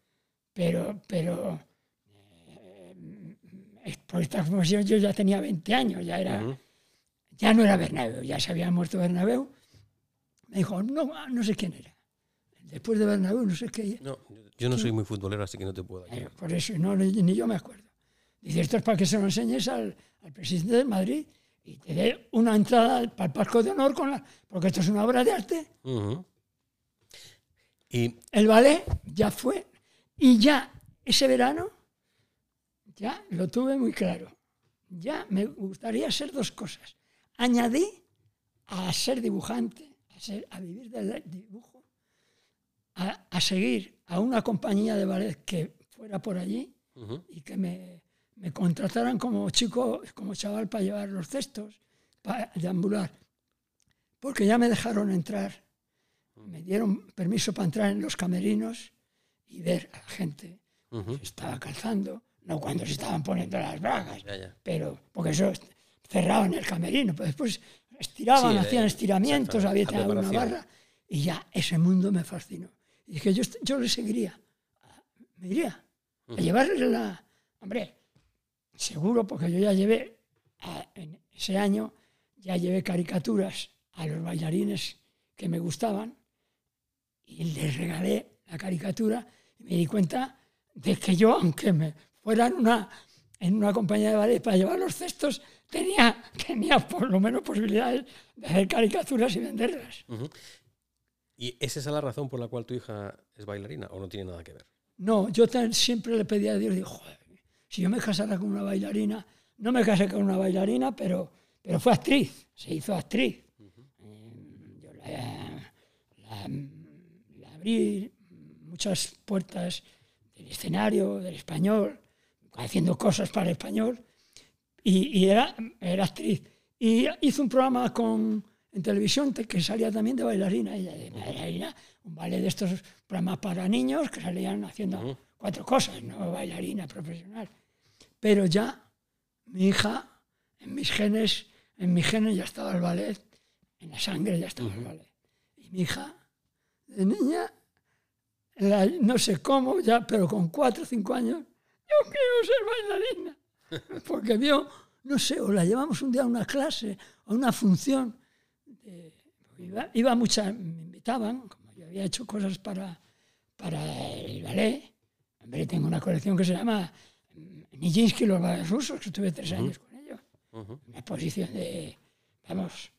Pero, pero eh, por esta función yo ya tenía 20 años, ya era, ya no era Bernabéu, ya se había muerto Bernabéu. Me dijo, no, no sé quién era. Después de Bernabéu, no sé qué. No, yo no soy muy futbolero, así que no te puedo ayudar. Por eso, no, ni, yo me acuerdo. Dice, esto es para que se lo enseñes al, al presidente del Madrid y te dé una entrada para el Parco de Honor, con la, porque esto es una obra de arte. y... El ballet ya fue, y ya ese verano, ya lo tuve muy claro. Ya me gustaría ser dos cosas. Añadí a ser dibujante, a, ser, a vivir del dibujo, a, a, seguir a una compañía de ballet que fuera por allí y que me me contrataran como chico, como chaval para llevar los cestos, para deambular. Porque ya me dejaron entrar, me dieron permiso para entrar en los camerinos y ver a la gente. Que estaba calzando, no cuando se estaban poniendo las bragas, pero porque eso cerraba en el camerino, pero después estiraban, hacían estiramientos, había una barra, y ya ese mundo me fascinó. Y dije, yo, yo le seguiría, me iría a llevarle la... Hombre, seguro, porque yo ya llevé, en ese año, ya llevé caricaturas a los bailarines que me gustaban y les regalé la caricatura y me di cuenta de que yo, aunque me fuera en una, en una compañía de ballet para llevar los cestos, tenía, tenía por lo menos posibilidades de hacer caricaturas y venderlas. ¿Y es esa la razón por la cual tu hija es bailarina o no tiene nada que ver? No, yo siempre le pedí a Dios, digo, joder, si yo me casara con una bailarina, no me casé con una bailarina, pero, pero fue actriz, se hizo actriz. Eh, yo la, abrí muchas puertas del escenario, del español, haciendo cosas para el español, y, era, era actriz. Y hizo un programa con, en televisión que salía también de bailarina, ella de bailarina, un ballet de estos programas para niños que salían haciendo cuatro cosas, no bailarina profesional. Pero ya mi hija, en mis genes, en mis genes ya estaba el ballet, en la sangre ya estaba el ballet. Y mi hija, de niña, no sé cómo, ya, pero con cuatro o cinco años, yo quiero ser bailarina. Porque vio, no sé, o la llevamos un día a una clase, a una función. iba, iba mucha, me invitaban, como yo había hecho cosas para, para el ballet. Hombre, tengo una colección que se llama Nijinsky los rusos, que estuve tres años con ellos. Una exposición de, vamos,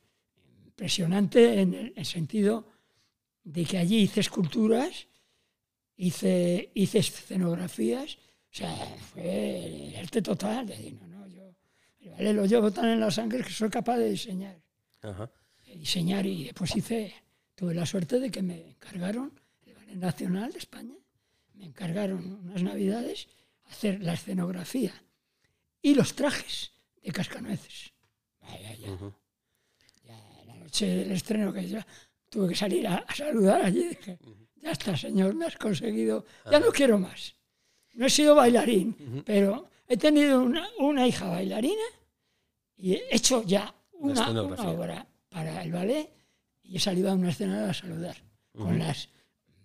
impresionante en el, sentido de que allí hice esculturas, hice, hice escenografías, o sea, fue el arte total. De decir, no, no, yo vale, lo llevo tan en la sangre que soy capaz de diseñar. De diseñar y después hice, tuve la suerte de que me encargaron, el Ballet Nacional de España, me encargaron unas navidades hacer la escenografía. Y los trajes de cascanueces. la noche del estreno que ya tuve que salir a, saludar allí, dije, ya está, señor, me has conseguido, ya no quiero más. No he sido bailarín, pero he tenido una, hija bailarina y he hecho ya una, obra para el ballet y he salido a una escena a saludar con las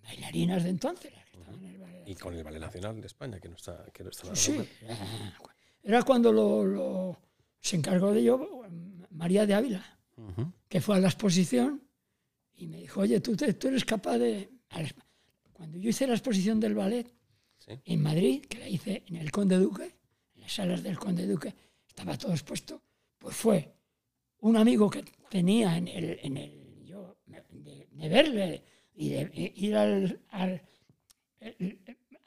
bailarinas de entonces, y con el Ballet Nacional de España, que no está, que no está Sí, era cuando lo, se encargó de ello María de Ávila, que fue a la exposición y me dijo, oye, tú, tú eres capaz de... Cuando yo hice la exposición del ballet en Madrid, que la hice en el Conde Duque, en las salas del Conde Duque, estaba todo expuesto, pues fue un amigo que tenía en el... En el yo de verle y de ir al, al-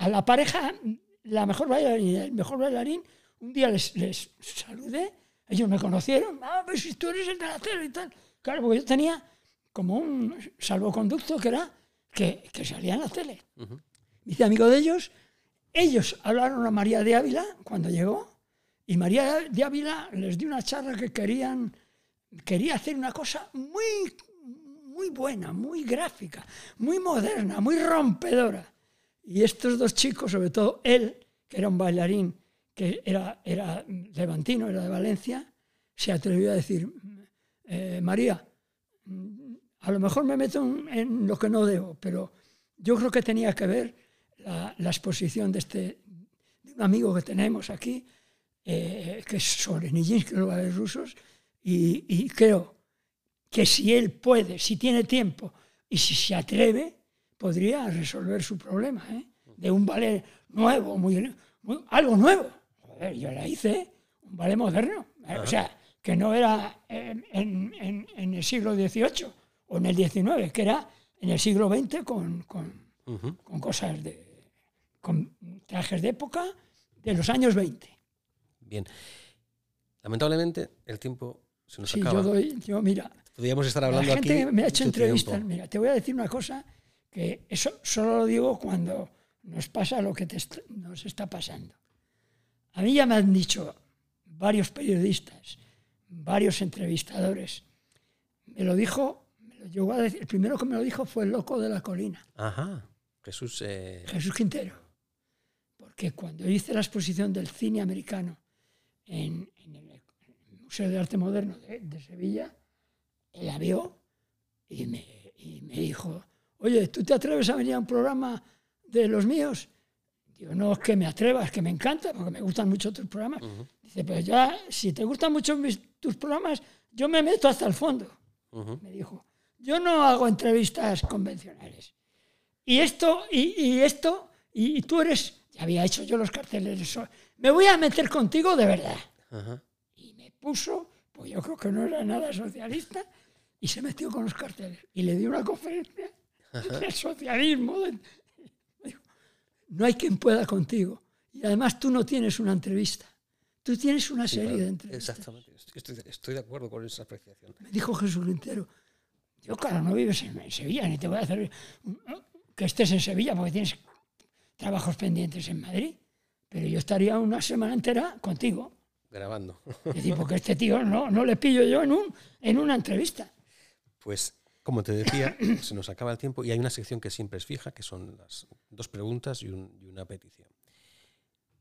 a la pareja, la mejor bailarina, el mejor bailarín, un día les, les saludé, ellos me conocieron, ah, pues si tú eres el de la tele y tal. Claro, porque yo tenía como un salvoconducto que era que, que salía en la tele. Me hice amigo de ellos, ellos hablaron a María de Ávila cuando llegó, y María de Ávila les dio una charla que querían, quería hacer una cosa muy, muy buena, muy gráfica, muy moderna, muy rompedora. Y estos dos chicos, sobre todo él, que era un bailarín, que era, era levantino, era de Valencia, se atrevió a decir, eh, María, a lo mejor me meto en, lo que no debo, pero yo creo que tenía que ver la, la exposición de este de un amigo que tenemos aquí, eh, que es sobre Nijinsky, los bailes rusos, y, y creo que si él puede, si tiene tiempo y si se atreve, podría resolver su problema, ¿eh? de un ballet nuevo, muy, muy- algo nuevo. Joder, yo la hice, un ballet moderno, ¿eh? o sea, que no era en, en- en- en el siglo XVIII o en el XIX, que era en el siglo XX con, con- Ujú. con cosas de. con trajes de época de los años 20. Bien. Lamentablemente, el tiempo se nos Sí, acaba. yo doy. Yo, mira, Podríamos estar la hablando gente aquí. que me ha hecho entrevistas, tiempo. mira, te voy a decir una cosa que eso solo lo digo cuando nos pasa lo que te est- nos está pasando. A mí ya me han dicho varios periodistas, varios entrevistadores. Me lo dijo, me lo llegó a decir, el primero que me lo dijo fue el loco de la colina. Ajá. Jesús. eh, Jesús Quintero. Porque cuando hice la exposición del cine americano en, en el Museo de Arte Moderno de, de Sevilla, él la vio y me, y me dijo, oye, ¿tú te atreves a venir a un programa de los míos? Digo, no es que me atrevas, que me encanta, porque me gustan mucho tus programas. ujú, Dice, pues ya, si te gustan mucho mis- tus programas, yo me meto hasta el fondo me dijo, yo no hago entrevistas convencionales. Y esto, y, y esto, y, y tú eres, ya había hecho yo los carteles, eso, me voy a meter contigo de verdad. Y me puso, pues yo creo que no era nada socialista, y se metió con los carteles. Y le dio una conferencia del socialismo. no hay quien pueda contigo. Y además tú no tienes una entrevista. Tú tienes una Sí, serie claro. de entrevistas. Exactamente. Estoy, estoy de acuerdo con esa apreciación. Me dijo Jesús Quintero, yo claro, no vives en, en Sevilla, ni te voy a hacer que estés en Sevilla porque tienes trabajos pendientes en Madrid, pero yo estaría una semana entera contigo. Grabando. Es decir, porque este tío no, no le pillo yo en, un, en una entrevista. Pues, como te decía, se nos acaba el tiempo y hay una sección que siempre es fija, que son las dos preguntas y, un- y una petición.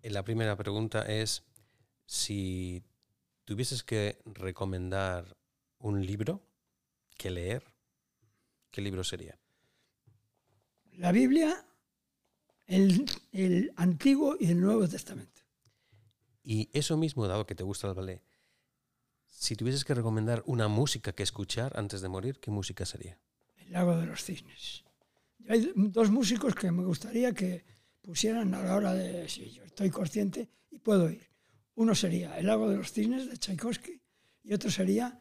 Eh, La primera pregunta es si tuvieses que recomendar un libro que leer, ¿qué libro sería? La Biblia, el, el Antiguo y el Nuevo Testamento. Y eso mismo, dado que te gusta el ballet, si tuvieses que recomendar una música que escuchar antes de morir, ¿qué música sería? El lago de los cisnes. Hay dos músicos que me gustaría que pusieran a la hora de si yo estoy consciente y puedo ir. Uno sería El lago de los cisnes de Tchaikovsky y otro sería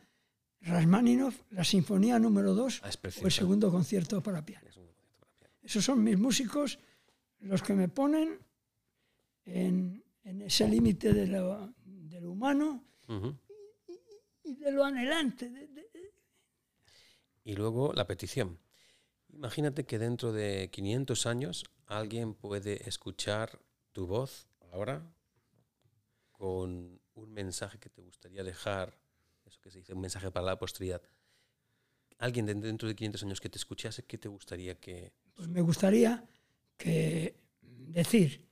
Rasmaninov, la Sinfonía número 2 Ah, o el segundo concierto para piano. Esos son mis músicos los que me ponen en, en ese límite de de lo humano. Y de lo anhelante. de- de- Y luego la petición. Imagínate que dentro de 500 años alguien puede escuchar tu voz ahora con un mensaje que te gustaría dejar, eso que se dice, un mensaje para la posteridad. Alguien de- dentro de 500 años que te escuchase, ¿qué te gustaría que... Pues me gustaría que decir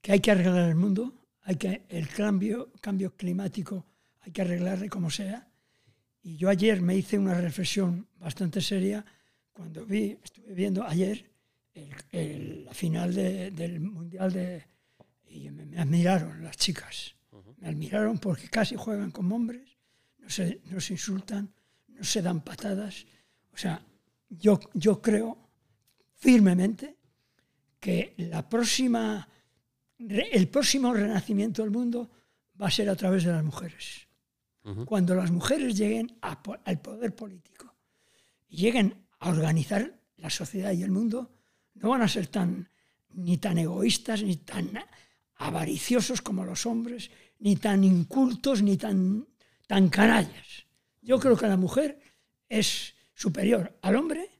que hay que arreglar el mundo, hay que el cambio, cambio climático hay que arreglarle como sea. Y yo ayer me hice una reflexión bastante seria cuando vi, estuve viendo ayer el- el- la final de- del mundial de y me, me admiraron las chicas, me admiraron porque casi juegan como hombres, no se, no se insultan, no se dan patadas. O sea, yo, yo creo firmemente que la próxima, el próximo renacimiento del mundo va a ser a través de las mujeres. Cuando las mujeres lleguen a al poder político y lleguen a organizar la sociedad y el mundo, no van a ser tan ni tan egoístas, ni tan avariciosos como los hombres, ni tan incultos, ni tan, tan canallas. Yo creo que la mujer es superior al hombre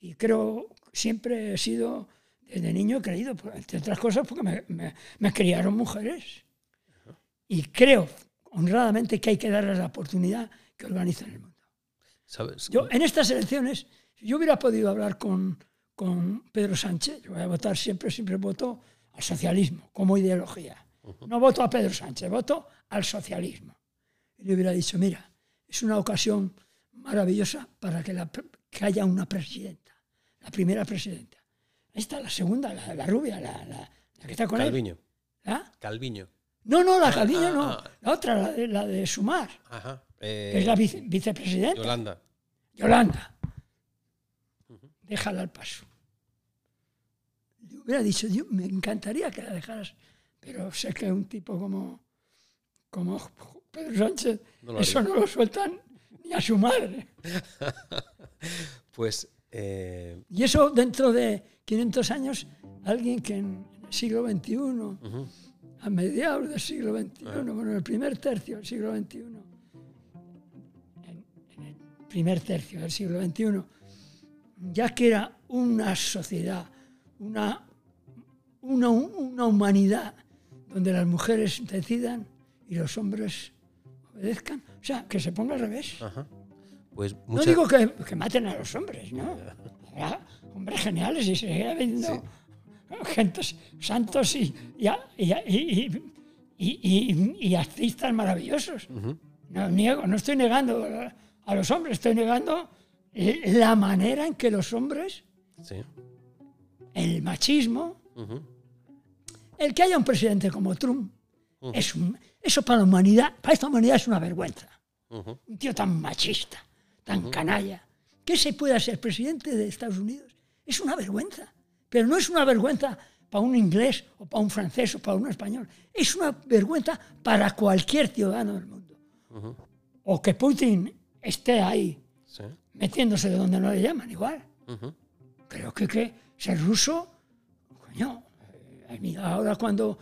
y creo, siempre he sido, desde niño he creído, entre otras cosas, porque me, criaron mujeres. Y creo honradamente que hay que darles la oportunidad que organicen el mundo. ¿Sabes? Yo, en estas elecciones, si yo hubiera podido hablar con, con Pedro Sánchez, yo voy a votar siempre, siempre voto al socialismo como ideología. No voto a Pedro Sánchez, voto al socialismo. Y le hubiera dicho, mira, es una ocasión maravillosa para que, la, haya una presidenta, la primera presidenta. Esta, la segunda, la, rubia, la, que está con Calviño. él. ¿Ah? Calviño. No, no, la ah, Calviño ah, no. Ah. La otra, la de, la de Sumar. Ajá. que es la vicepresidenta. Yolanda. Yolanda. Déjala al paso. Le hubiera dicho, me encantaría que la dejaras, pero sé que un tipo como, como Pedro Sánchez, eso no lo sueltan ni a su madre. pues... Eh, y eso dentro de 500 años, alguien que en el siglo XXI, a mediados del siglo XXI, bueno, en el primer tercio del siglo XXI, en, en el primer tercio del siglo XXI, ya que era una sociedad, una, una, una humanidad donde las mujeres decidan y los hombres obedezcan. O sea, que se ponga al revés. Pues No digo que, que, maten a los hombres, ¿no? hombres geniales y seguirá habiendo gentes santos y, y, y, y, y artistas maravillosos. No niego, no estoy negando a los hombres, estoy negando la manera en que los hombres, el machismo, el que haya un presidente como Trump, es eso para la humanidad, para esta humanidad es una vergüenza. Un tío tan machista, tan canalla, que se pueda ser presidente de Estados Unidos. Es una vergüenza. Pero no es una vergüenza para un inglés o para un francés o para un español. Es una vergüenza para cualquier ciudadano del mundo. O que Putin esté ahí metiéndose de donde no le llaman, igual. Pero que, que ser ruso, coño, eh, ahora cuando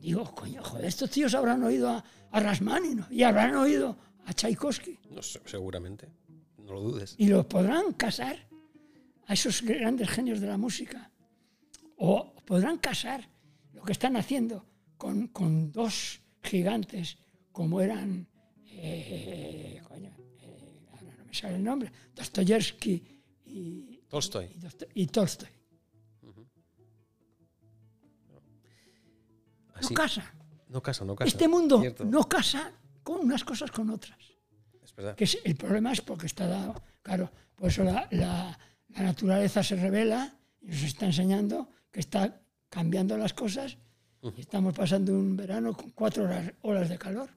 digo, coño, joder, estos tíos habrán oído a, a y habrán oído a Tchaikovsky. No, seguramente, no lo dudes. Y los podrán casar a esos grandes genios de la música. O podrán casar lo que están haciendo con, con dos gigantes como eran eh, coño, sale el nombre, Dostoyevsky y Tolstoy. Y, Tolstoy. no casa. No casa, no casa. Este mundo no casa con unas cosas con otras. Es verdad. Que el problema es porque está dado, claro, por eso la, la, naturaleza se revela y nos está enseñando que está cambiando las cosas y estamos pasando un verano con cuatro horas, horas de calor.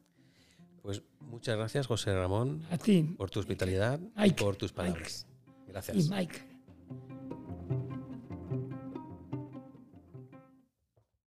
Pues muchas gracias, José Ramón, a ti. por tu hospitalidad y por tus palabras. Gracias. Y Mike.